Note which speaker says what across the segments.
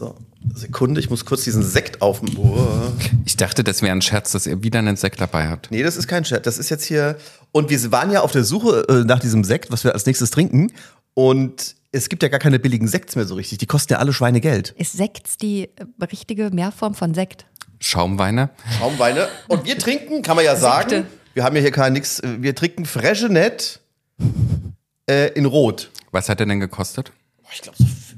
Speaker 1: So, Sekunde, ich muss kurz diesen Sekt auf. Oh.
Speaker 2: Ich dachte, das wäre ein Scherz, dass ihr wieder einen Sekt dabei habt.
Speaker 1: Nee, das ist kein Scherz. Das ist jetzt hier. Und wir waren ja auf der Suche äh, nach diesem Sekt, was wir als nächstes trinken. Und es gibt ja gar keine billigen Sekts mehr so richtig. Die kosten ja alle Schweinegeld.
Speaker 3: Ist Sekt die äh, richtige Mehrform von Sekt?
Speaker 2: Schaumweine.
Speaker 1: Schaumweine. Und wir trinken, kann man ja sagen,
Speaker 3: Sekte.
Speaker 1: wir haben ja hier kein nix. äh, Wir trinken Fregenet äh, in Rot.
Speaker 2: Was hat der denn gekostet?
Speaker 1: Ich glaube so 5 Euro,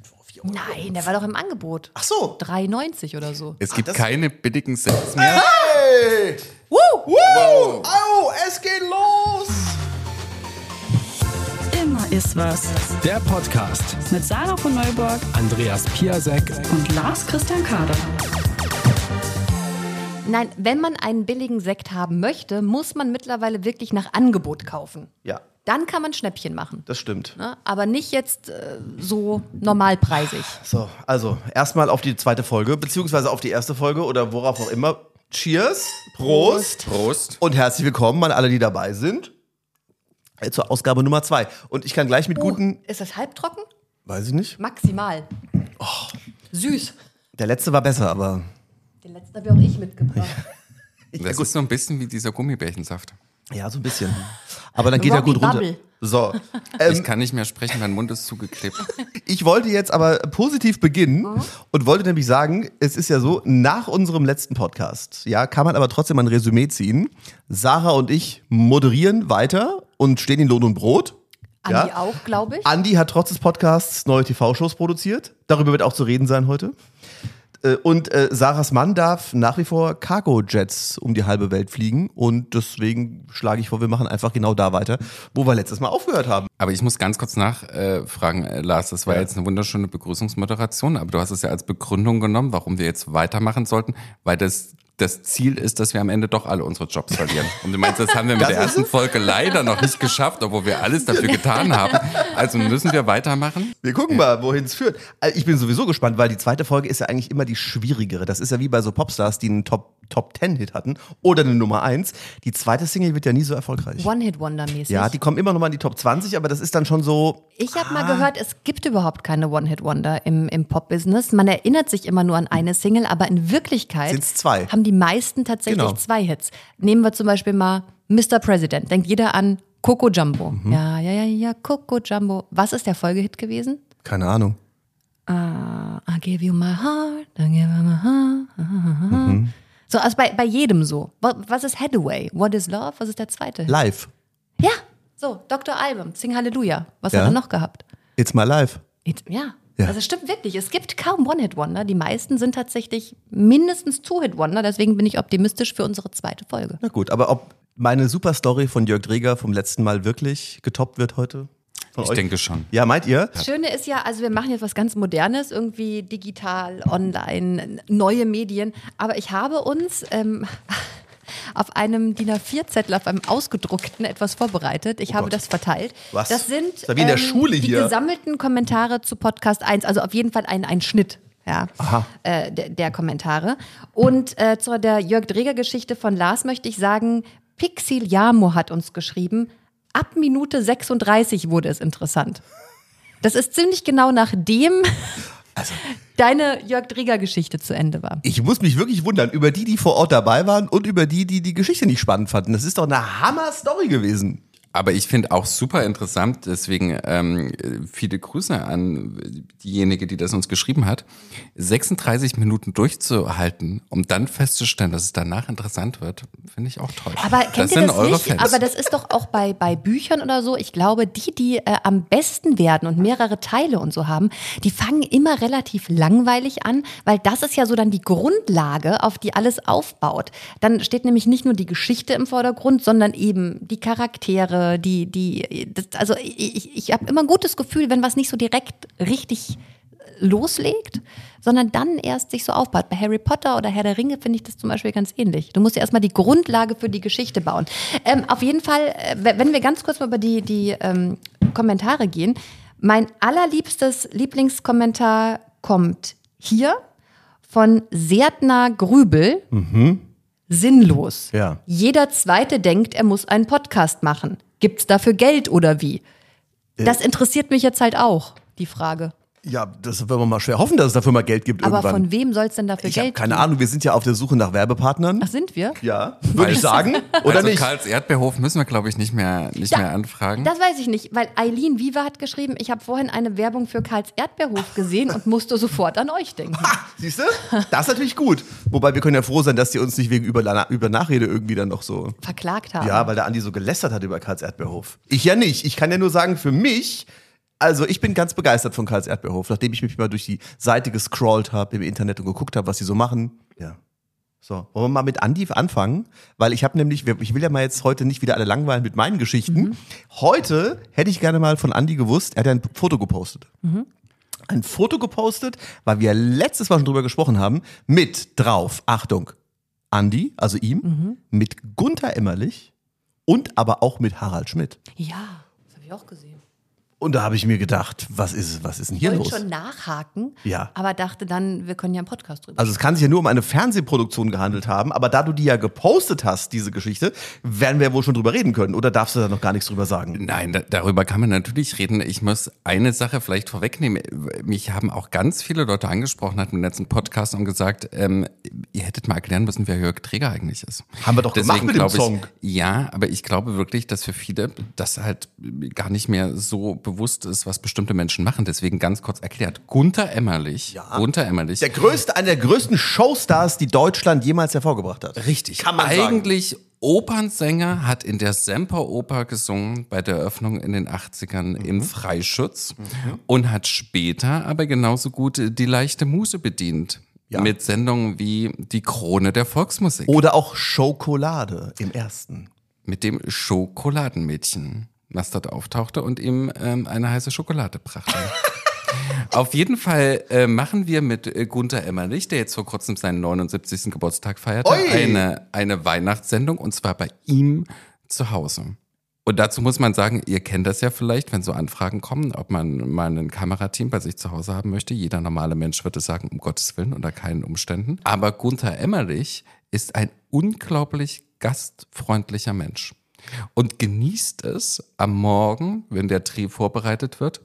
Speaker 1: 4 Euro.
Speaker 3: Nein, der war doch im Angebot.
Speaker 1: Ach so.
Speaker 3: 3,90 oder so.
Speaker 2: Es gibt
Speaker 1: das-
Speaker 2: keine billigen Sekts mehr.
Speaker 1: Hey!
Speaker 3: Woo!
Speaker 1: Wow! Au, es geht los!
Speaker 4: Immer ist was.
Speaker 5: Der Podcast.
Speaker 4: Mit Sarah von Neuburg
Speaker 5: Andreas Piasek.
Speaker 4: und Lars Christian Kader.
Speaker 3: Nein, wenn man einen billigen Sekt haben möchte, muss man mittlerweile wirklich nach Angebot kaufen.
Speaker 1: Ja,
Speaker 3: Dann kann man Schnäppchen machen.
Speaker 1: das stimmt.
Speaker 3: Ne? Aber nicht jetzt äh, so normalpreisig.
Speaker 1: So, also erstmal auf die zweite Folge, beziehungsweise auf die erste Folge oder worauf auch immer. Cheers, Prost,
Speaker 2: Prost.
Speaker 1: und herzlich willkommen an alle, die dabei sind. äh, Zur Ausgabe Nummer zwei. Und ich kann gleich mit
Speaker 3: Oh,
Speaker 1: guten,
Speaker 3: ist das halbtrocken?
Speaker 1: weiß ich nicht.
Speaker 3: Maximal. Süß.
Speaker 1: Der letzte war besser, aber
Speaker 3: Den letzten habe ja auch ich mitgebracht.
Speaker 2: Das ist so ein bisschen wie dieser Gummibärchensaft.
Speaker 1: Ja, so ein bisschen. Aber dann geht er gut runter.
Speaker 3: Bubble.
Speaker 1: So,
Speaker 2: Ich
Speaker 1: ähm,
Speaker 2: kann nicht mehr sprechen, mein Mund ist zugeklebt.
Speaker 1: ich wollte jetzt aber positiv beginnen und wollte nämlich sagen, es ist ja so, nach unserem letzten Podcast, ja, kann man aber trotzdem ein Resümee ziehen. Sarah und ich moderieren weiter und stehen in Lohn und Brot.
Speaker 3: Andi
Speaker 1: Ja.
Speaker 3: auch, glaube ich.
Speaker 1: Andi hat trotz des Podcasts neue TV-Shows produziert. Darüber wird auch zu reden sein heute. Äh, Und äh, Sarahs Mann darf nach wie vor Cargo-Jets um die halbe Welt fliegen. Und deswegen schlage ich vor, wir machen einfach genau da weiter, wo wir letztes Mal aufgehört haben.
Speaker 2: Aber ich muss ganz kurz nachfragen, äh, äh, Lars, das war
Speaker 1: Ja.
Speaker 2: jetzt eine wunderschöne Begrüßungsmoderation, aber du hast es ja als Begründung genommen, warum wir jetzt weitermachen sollten, weil das das Ziel ist, dass wir am Ende doch alle unsere Jobs verlieren. Und du meinst, das haben wir mit
Speaker 1: Das
Speaker 2: der ersten Folge leider noch nicht geschafft, obwohl wir alles dafür getan haben. Also müssen wir weitermachen.
Speaker 1: Wir gucken mal, wohin es führt. Also Ich bin sowieso gespannt, weil die zweite Folge ist ja eigentlich immer die schwierigere. Das ist ja wie bei so Popstars, die einen Top, Top 10 Hit hatten oder eine Nummer 1. Die zweite Single wird ja nie so erfolgreich.
Speaker 3: One-Hit-Wonder-mäßig.
Speaker 1: Ja, die kommen immer noch mal in die Top 20, aber das ist dann schon so.
Speaker 3: Ich habe mal gehört, es gibt überhaupt keine One-Hit-Wonder im, im Pop-Business. Man erinnert sich immer nur an eine Single, aber in Wirklichkeit
Speaker 1: Sind's zwei.
Speaker 3: haben die meisten tatsächlich
Speaker 1: Genau.
Speaker 3: zwei Hits. Nehmen wir zum Beispiel mal Mr. President. Denkt jeder an Coco Jumbo.
Speaker 1: Mhm.
Speaker 3: Ja, ja, ja, ja, Coco Jumbo. Was ist der Folgehit gewesen?
Speaker 1: Keine Ahnung.
Speaker 3: I give you my heart, I give you my heart.
Speaker 1: Mhm.
Speaker 3: So, also bei, bei jedem so. Wa- Was ist Hathaway? What is Love? Was ist der zweite?
Speaker 1: Live.
Speaker 3: ja, so, Dr. Album, Sing Hallelujah. Was
Speaker 1: Ja.
Speaker 3: hat er noch gehabt?
Speaker 1: It's my life.
Speaker 3: It, ja.
Speaker 1: Ja.
Speaker 3: Also es stimmt wirklich. Es gibt kaum One-Hit-Wonder. Die meisten sind tatsächlich mindestens Two-Hit-Wonder. Deswegen bin ich optimistisch für unsere zweite Folge.
Speaker 1: Na gut, aber ob meine Superstory von Jörg Dreger vom letzten Mal wirklich getoppt wird heute? Von
Speaker 2: Ich denke schon.
Speaker 1: Ja, meint ihr?
Speaker 3: Das Schöne ist ja, also wir machen jetzt was ganz Modernes, irgendwie digital, online, neue Medien. Aber ich habe uns ähm, auf einem DIN A4-Zettel, auf einem ausgedruckten etwas vorbereitet. Ich habe
Speaker 1: Gott.
Speaker 3: das verteilt.
Speaker 1: Was?
Speaker 3: Das sind ähm,
Speaker 1: ja wie in der Schule
Speaker 3: die
Speaker 1: hier.
Speaker 3: gesammelten Kommentare zu Podcast 1. Also auf jeden Fall ein, ein Schnitt. Ja, äh, der, der Kommentare. Und äh, zu der Jörg Dreger-Geschichte von Lars möchte ich sagen, Pixil Jamo hat uns geschrieben, ab Minute 36 wurde es interessant. Das ist ziemlich genau nachdem
Speaker 1: Also,
Speaker 3: deine Jörg Dreger-Geschichte zu Ende war.
Speaker 1: ich muss mich wirklich wundern über die, die vor Ort dabei waren und über die, die die Geschichte nicht spannend fanden. Das ist doch eine Hammer-Story gewesen.
Speaker 2: Aber ich finde auch super interessant, deswegen ähm, viele Grüße an diejenige, die das uns geschrieben hat, 36 Minuten durchzuhalten, um dann festzustellen, dass es danach interessant wird, finde ich auch toll.
Speaker 3: Aber kennt
Speaker 2: das
Speaker 3: ihr das nicht?
Speaker 2: Fans.
Speaker 3: Aber das ist doch auch bei, bei Büchern oder so. Ich glaube, die, die äh, am besten werden und mehrere Teile und so haben, die fangen immer relativ langweilig an, weil das ist ja so dann die Grundlage, auf die alles aufbaut. Dann steht nämlich nicht nur die Geschichte im Vordergrund, sondern eben die Charaktere, die, die, das, also ich, ich, habe immer ein gutes Gefühl, wenn was nicht so direkt richtig loslegt, sondern dann erst sich so aufbaut. Bei Harry Potter oder Herr der Ringe finde ich das zum Beispiel ganz ähnlich. Du musst ja erstmal die Grundlage für die Geschichte bauen. Ähm, auf jeden Fall, äh, wenn wir ganz kurz mal über die, die ähm, Kommentare gehen. Mein allerliebstes Lieblingskommentar kommt hier von Sertner Grübel. Sinnlos.
Speaker 1: Ja.
Speaker 3: Jeder Zweite denkt, er muss einen Podcast machen. Gibt's dafür Geld oder wie? Das interessiert mich jetzt halt auch, die Frage.
Speaker 1: Ja, das wollen wir mal schwer hoffen, dass es dafür mal Geld gibt
Speaker 3: Aber
Speaker 1: irgendwann.
Speaker 3: von wem soll es denn dafür
Speaker 1: ich
Speaker 3: Geld
Speaker 1: keine
Speaker 3: geben?
Speaker 1: Ahnung, wir sind ja auf der Suche nach Werbepartnern.
Speaker 3: Ach, sind wir?
Speaker 1: Ja, würde ich sagen. Oder
Speaker 2: also
Speaker 1: nicht?
Speaker 2: Karls Erdbeerhof müssen wir, glaube ich, nicht mehr, nicht
Speaker 3: Ja,
Speaker 2: mehr anfragen.
Speaker 3: Das weiß ich nicht, weil Eileen Viva hat geschrieben, ich habe vorhin eine Werbung für Karls Erdbeerhof gesehen und musste sofort an euch denken.
Speaker 1: Siehst du? Das ist natürlich gut. Wobei wir können ja froh sein, dass die uns nicht wegen über, über Nachrede irgendwie dann noch so.
Speaker 3: Verklagt haben.
Speaker 1: Ja, weil der Andi so gelästert hat über Karls Erdbeerhof. Ich ja nicht. Ich kann ja nur sagen, für mich, also ich bin ganz begeistert von Karls Erdbeerhof, nachdem ich mich mal durch die Seite gescrollt habe im Internet und geguckt habe, was sie so machen. Ja. So, wollen wir mal mit Andi anfangen? Weil ich habe nämlich, ich will ja mal jetzt heute nicht wieder alle langweilen mit meinen Geschichten. Heute hätte ich gerne mal von Andi gewusst, er hat ja ein Foto gepostet. Ein Foto gepostet, weil wir letztes Mal schon drüber gesprochen haben, mit drauf, Achtung, Andi, also ihm, mit Gunther Emmerlich und aber auch mit Harald Schmidt.
Speaker 3: Ja, das habe ich auch gesehen.
Speaker 1: Und da habe ich mir gedacht, was ist, was ist denn
Speaker 3: Ich
Speaker 1: hier
Speaker 3: wollte
Speaker 1: los?
Speaker 3: schon nachhaken,
Speaker 1: Ja.
Speaker 3: aber dachte dann, wir können ja einen Podcast drüber.
Speaker 1: Also es kann sich ja nur um eine Fernsehproduktion gehandelt haben, aber da du die ja gepostet hast, diese Geschichte, werden wir ja wohl schon drüber reden können. Oder darfst du da noch gar nichts drüber sagen?
Speaker 2: Nein, da, darüber kann man natürlich reden. Ich muss eine Sache vielleicht vorwegnehmen. Mich haben auch ganz viele Leute angesprochen, hatten im letzten Podcast und gesagt, ähm, ihr hättet mal erklären müssen, wer Jörg Träger eigentlich ist.
Speaker 1: Haben wir doch gemacht mit dem
Speaker 2: glaub ich,
Speaker 1: Song.
Speaker 2: Ja, aber ich glaube wirklich, dass für viele das halt gar nicht mehr so bewusst ist, was bestimmte Menschen machen. Deswegen ganz kurz erklärt. Gunther Emmerlich, Gunther Emmerlich,
Speaker 1: Der größte, einer der größten Showstars, die Deutschland jemals hervorgebracht hat.
Speaker 2: Richtig.
Speaker 1: Kann man sagen.
Speaker 2: Eigentlich Opernsänger, hat in der Semperoper gesungen bei der Eröffnung in den 80ern
Speaker 1: Mhm.
Speaker 2: im Freischutz und hat später aber genauso gut die leichte Muse bedient.
Speaker 1: Ja.
Speaker 2: Mit Sendungen wie Die Krone der Volksmusik.
Speaker 1: Oder auch Schokolade im ersten.
Speaker 2: Mit dem Schokoladenmädchen, was dort auftauchte und ihm ähm, eine heiße Schokolade brachte. Auf jeden Fall äh, machen wir mit äh, Gunther Emmerlich, der jetzt vor kurzem seinen 79. Geburtstag feierte, eine, eine Weihnachtssendung und zwar bei ihm zu Hause. Und dazu muss man sagen, ihr kennt das ja vielleicht, wenn so Anfragen kommen, ob man mal ein Kamerateam bei sich zu Hause haben möchte. Jeder normale Mensch würde sagen, um Gottes Willen, unter keinen Umständen. Aber Gunther Emmerich ist ein unglaublich gastfreundlicher Mensch und genießt es am Morgen, wenn der Dreh vorbereitet wird,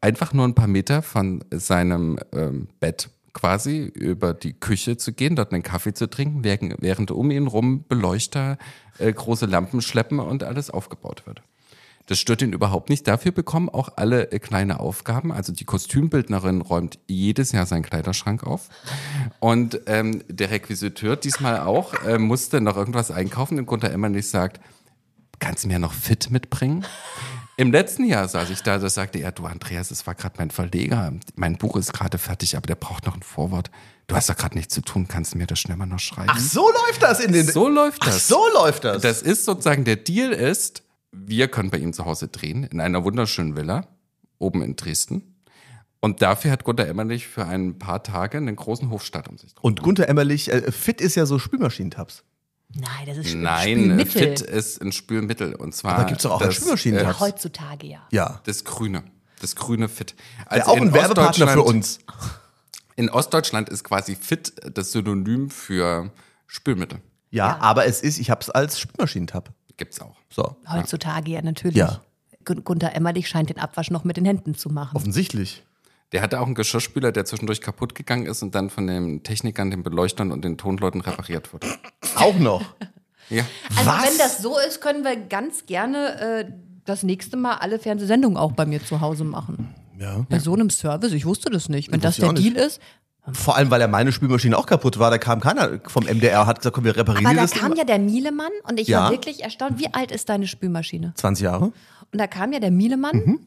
Speaker 2: einfach nur ein paar Meter von seinem ähm, Bett quasi über die Küche zu gehen, dort einen Kaffee zu trinken, während, während um ihn rum Beleuchter, äh, große Lampen schleppen und alles aufgebaut wird. Das stört ihn überhaupt nicht. Dafür bekommen auch alle äh, kleine Aufgaben. Also die Kostümbildnerin räumt jedes Jahr seinen Kleiderschrank auf. Und ähm, der Requisiteur diesmal auch äh, musste noch irgendwas einkaufen und Gunther Emmerlich sagt, kannst du mir noch fit mitbringen? Im letzten Jahr saß ich da, da sagte er, du Andreas, es war gerade mein Verleger, mein Buch ist gerade fertig, aber der braucht noch ein Vorwort. Du hast doch gerade nichts zu tun, kannst du mir das schnell mal noch schreiben?
Speaker 1: Ach, so läuft das in den.
Speaker 2: So läuft das.
Speaker 1: Ach, so läuft das.
Speaker 2: Das ist sozusagen der Deal ist, wir können bei ihm zu Hause drehen, in einer wunderschönen Villa, oben in Dresden. Und dafür hat Gunter Emmerlich für ein paar Tage einen großen Hofstadt um sich drum.
Speaker 1: Und Gunther Emmerlich, äh, fit ist ja so Spülmaschinentabs.
Speaker 3: Nein, das ist Spül-
Speaker 2: Nein,
Speaker 3: Spülmittel.
Speaker 2: Fit ist ein Spülmittel. Und zwar.
Speaker 1: Aber gibt's doch auch
Speaker 2: das,
Speaker 1: Spülmaschinentag.
Speaker 2: äh,
Speaker 3: Heutzutage ja.
Speaker 1: Ja.
Speaker 2: Das Grüne. Das grüne Fit.
Speaker 1: Der
Speaker 2: Also
Speaker 1: auch
Speaker 2: in
Speaker 1: ein Werbepartner für uns.
Speaker 2: In Ostdeutschland ist quasi Fit das Synonym für Spülmittel.
Speaker 1: Ja, aber es ist, ich habe es als Spülmaschinentab.
Speaker 2: Gibt's auch.
Speaker 1: So,
Speaker 3: Heutzutage ja natürlich.
Speaker 1: Ja.
Speaker 3: Gun- Gunther Emmerlich scheint den Abwasch noch mit den Händen zu machen.
Speaker 1: offensichtlich.
Speaker 2: Der hatte auch einen Geschirrspüler, der zwischendurch kaputt gegangen ist und dann von den Technikern, den Beleuchtern und den Tonleuten repariert wurde.
Speaker 1: Auch noch.
Speaker 2: Ja.
Speaker 3: Also
Speaker 1: Was?
Speaker 3: wenn das so ist, können wir ganz gerne äh, das nächste Mal alle Fernsehsendungen auch bei mir zu Hause machen.
Speaker 1: Ja.
Speaker 3: Bei so einem Service, ich wusste das nicht. Wenn das der. Deal ist.
Speaker 1: Vor allem, weil ja meine Spülmaschine auch kaputt war. Da kam keiner vom MDR, hat gesagt, komm, wir reparieren
Speaker 3: Aber da
Speaker 1: das
Speaker 3: kam
Speaker 1: Ding.
Speaker 3: ja der Mielemann und ich
Speaker 1: Ja.
Speaker 3: war wirklich erstaunt. Wie alt ist deine Spülmaschine?
Speaker 1: 20 Jahre.
Speaker 3: Und da kam ja der Mielemann
Speaker 1: Mhm.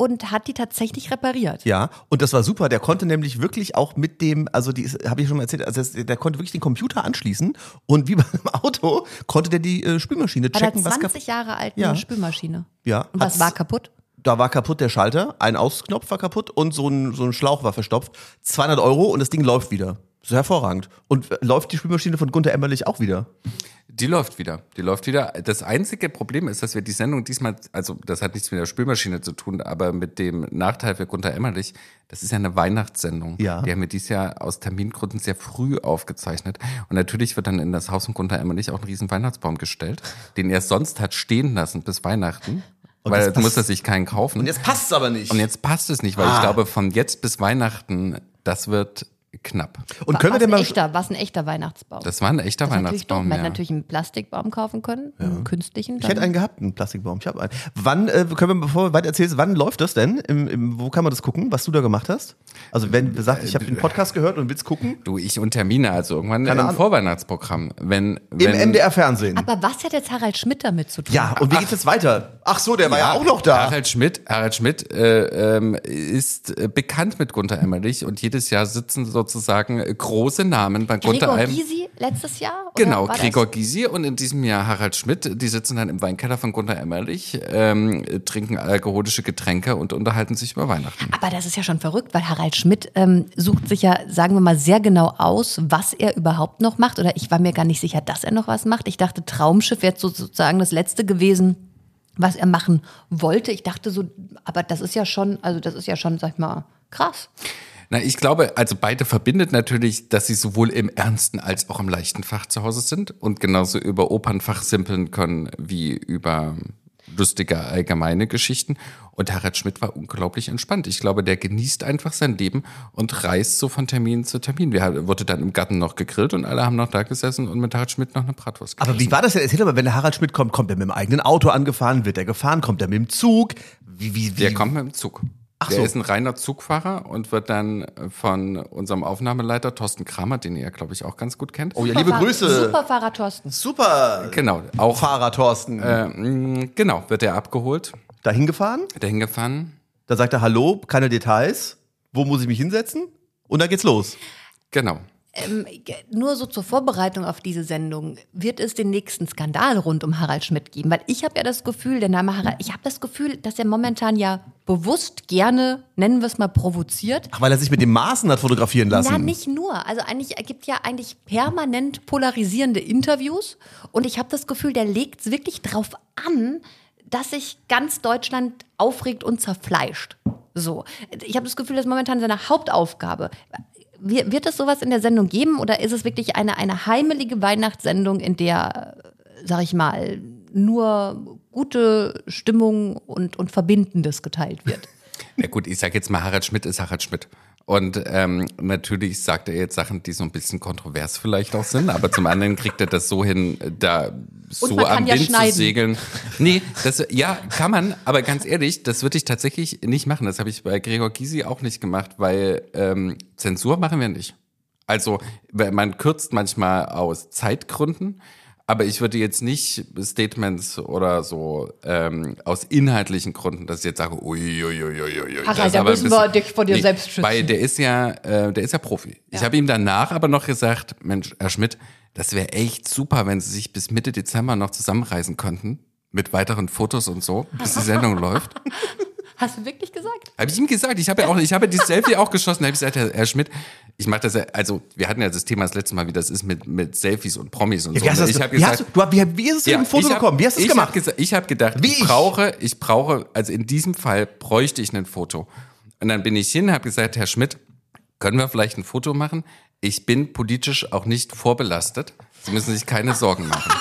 Speaker 3: Und hat die tatsächlich repariert.
Speaker 1: Ja, und das war super. Der konnte nämlich wirklich auch mit dem, also die habe ich schon mal erzählt, also das, der konnte wirklich den Computer anschließen und wie beim Auto konnte der die äh, Spülmaschine checken, was
Speaker 3: 20
Speaker 1: kaputt.
Speaker 3: Jahre alt
Speaker 1: Ja.
Speaker 3: Spülmaschine.
Speaker 1: Ja,
Speaker 3: Und was
Speaker 1: hat's-
Speaker 3: war kaputt?
Speaker 1: Da war kaputt der Schalter, ein Ausknopf war kaputt und so ein, so ein Schlauch war verstopft. 200 Euro und das Ding läuft wieder. So hervorragend. Und äh, läuft die Spülmaschine von Gunter Emmerlich auch wieder?
Speaker 2: Die läuft wieder. Die läuft wieder. Das einzige Problem ist, dass wir die Sendung diesmal, also das hat nichts mit der Spülmaschine zu tun, aber mit dem Nachteil für Gunther Emmerlich, das ist ja eine Weihnachtssendung.
Speaker 1: Ja.
Speaker 2: Die haben wir dieses Jahr aus Termingründen sehr früh aufgezeichnet. Und natürlich wird dann in das Haus von Gunther Emmerlich auch ein riesen Weihnachtsbaum gestellt, den er sonst hat stehen lassen bis Weihnachten.
Speaker 1: Und
Speaker 2: weil
Speaker 1: jetzt
Speaker 2: muss er sich keinen kaufen.
Speaker 1: Und jetzt passt es aber nicht.
Speaker 2: Und jetzt passt es nicht, weil
Speaker 1: Ah.
Speaker 2: ich glaube, von jetzt bis Weihnachten, das wird knapp.
Speaker 1: Und können wir
Speaker 3: was
Speaker 1: denn
Speaker 3: ein
Speaker 1: mal.
Speaker 3: echter, was ein echter Weihnachtsbaum.
Speaker 2: Das war ein echter
Speaker 3: Das.
Speaker 2: Weihnachtsbaum.
Speaker 3: Man hätte
Speaker 2: Ja.
Speaker 3: natürlich einen Plastikbaum kaufen können, einen künstlichen.
Speaker 1: Ich hätte einen gehabt, einen Plastikbaum. Ich habe einen. Wann äh, können wir, bevor du weiter erzählst, wann läuft das denn? Im, im, wo kann man das gucken, was du da gemacht hast? Also wenn du sagst, ich habe den Podcast gehört und willst gucken,
Speaker 2: Du, ich und Termine, also irgendwann
Speaker 1: Keine
Speaker 2: im
Speaker 1: Ahnung.
Speaker 2: Vorweihnachtsprogramm. Wenn,
Speaker 1: im
Speaker 2: wenn,
Speaker 1: NDR-Fernsehen.
Speaker 3: Aber was hat jetzt Harald Schmidt damit zu tun?
Speaker 1: Ja, und wie geht es jetzt weiter? Ach so, der war ja, auch noch da.
Speaker 2: Harald Schmidt, Harald Schmidt äh, ähm, ist äh, bekannt mit Gunther Emmerlich und jedes Jahr sitzen sozusagen äh, große Namen bei Gunther
Speaker 3: Gregor
Speaker 2: Em-
Speaker 3: Gysi letztes Jahr? Oder
Speaker 2: Genau,
Speaker 3: war das-
Speaker 2: Gregor Gysi und in diesem Jahr Harald Schmidt. Die sitzen dann im Weinkeller von Gunther Emmerlich, ähm, trinken alkoholische Getränke und unterhalten sich über Weihnachten.
Speaker 3: Aber das ist ja schon verrückt, weil Harald Schmidt ähm, sucht sich ja, sagen wir mal, sehr genau aus, was er überhaupt noch macht. Oder ich war mir gar nicht sicher, dass er noch was macht. Ich dachte, Traumschiff wäre so- sozusagen das letzte gewesen, was er machen wollte. Ich dachte so, aber das ist ja schon, also das ist ja schon, sag ich mal, krass.
Speaker 2: Na, ich glaube, also beide verbindet natürlich, dass sie sowohl im ernsten als auch im leichten Fach zu Hause sind und genauso über Opernfach simpeln können wie über lustige allgemeine Geschichten. Und Harald Schmidt war unglaublich entspannt. Ich glaube, der genießt einfach sein Leben und reist so von Termin zu Termin. Wir wurde dann im Garten noch gegrillt und alle haben noch da gesessen und mit Harald Schmidt noch eine Bratwurst gegessen.
Speaker 1: Aber wie war das denn? Erzähl doch mal, wenn der Harald Schmidt kommt, kommt er mit dem eigenen Auto angefahren, wird er gefahren, kommt er mit dem Zug? Wie, wie, wie?
Speaker 2: Der kommt mit dem Zug.
Speaker 1: Ach
Speaker 2: der
Speaker 1: so.
Speaker 2: ist ein reiner Zugfahrer und wird dann von unserem Aufnahmeleiter Thorsten Kramer, den ihr, glaube ich, auch ganz gut kennt.
Speaker 1: Oh ja, liebe
Speaker 3: Superfahrer-
Speaker 1: Grüße.
Speaker 3: Superfahrer Thorsten.
Speaker 1: Super.
Speaker 2: Genau, auch
Speaker 1: Fahrer Thorsten.
Speaker 2: Äh, mh, genau, wird er abgeholt,
Speaker 1: Dahin gefahren,
Speaker 2: dahin gefahren.
Speaker 1: da sagt er Hallo, keine Details. Wo muss ich mich hinsetzen? Und dann geht's los.
Speaker 2: Genau.
Speaker 3: Ähm, nur so zur Vorbereitung auf diese Sendung wird es den nächsten Skandal rund um Harald Schmidt geben, weil ich habe ja das Gefühl, der Name Harald, ich habe das Gefühl, dass er momentan ja bewusst gerne, nennen wir es mal, provoziert.
Speaker 1: Ach, weil er sich mit dem Maßen hat fotografieren lassen.
Speaker 3: Na, nicht nur. Also eigentlich, er gibt ja eigentlich permanent polarisierende Interviews und ich habe das Gefühl, der legt es wirklich drauf an, dass sich ganz Deutschland aufregt und zerfleischt. So. Ich habe das Gefühl, das ist momentan seine Hauptaufgabe. Wir- Wird es sowas in der Sendung geben oder ist es wirklich eine, eine heimelige Weihnachtssendung, in der, sag ich mal, nur gute Stimmung und, und Verbindendes geteilt wird?
Speaker 2: Ja gut, ich sage jetzt mal, Harald Schmidt ist Harald Schmidt. Und ähm, natürlich sagt er jetzt Sachen, die so ein bisschen kontrovers vielleicht auch sind, aber zum anderen kriegt er das so hin, da so am
Speaker 3: ja
Speaker 2: Wind
Speaker 3: schneiden.
Speaker 2: zu segeln. Nee, das, ja, kann man, aber ganz ehrlich, das würde ich tatsächlich nicht machen. Das habe ich bei Gregor Gysi auch nicht gemacht, weil ähm, Zensur machen wir nicht. Also man kürzt manchmal aus Zeitgründen, aber ich würde jetzt nicht Statements oder so ähm, aus inhaltlichen Gründen, dass ich jetzt sage, uiuiuiui.
Speaker 3: Harald, da müssen wir dich vor dir selbst schützen.
Speaker 2: Weil der ist ja, äh, der ist ja Profi. Ich habe ihm danach aber noch gesagt, Mensch, Herr Schmidt, das wäre echt super, wenn Sie sich bis Mitte Dezember noch zusammenreisen könnten. Mit weiteren Fotos und so, bis die Sendung läuft.
Speaker 3: Hast du wirklich gesagt?
Speaker 2: Habe ich ihm gesagt, ich habe ja auch, ich habe ja dieses Selfie auch geschossen. Da habe ich gesagt, Herr, Herr Schmidt, ich mache das ja, also wir hatten ja das Thema das letzte Mal, wie das ist mit, mit Selfies und Promis und
Speaker 1: Ja,
Speaker 2: so.
Speaker 1: wie, hast
Speaker 2: ich habe
Speaker 1: wie, hast
Speaker 2: gesagt,
Speaker 1: du, wie, wie ist es zu dem Foto
Speaker 2: hab-
Speaker 1: gekommen? Wie hast du es
Speaker 2: ich
Speaker 1: gemacht?
Speaker 2: Hab ich habe gedacht,
Speaker 1: Wie
Speaker 2: ich
Speaker 1: ich?
Speaker 2: brauche, ich brauche, also in diesem Fall bräuchte ich ein Foto. Und dann bin ich hin, habe gesagt, Herr Schmidt, können wir vielleicht ein Foto machen? Ich bin politisch auch nicht vorbelastet. Sie müssen sich keine Sorgen machen.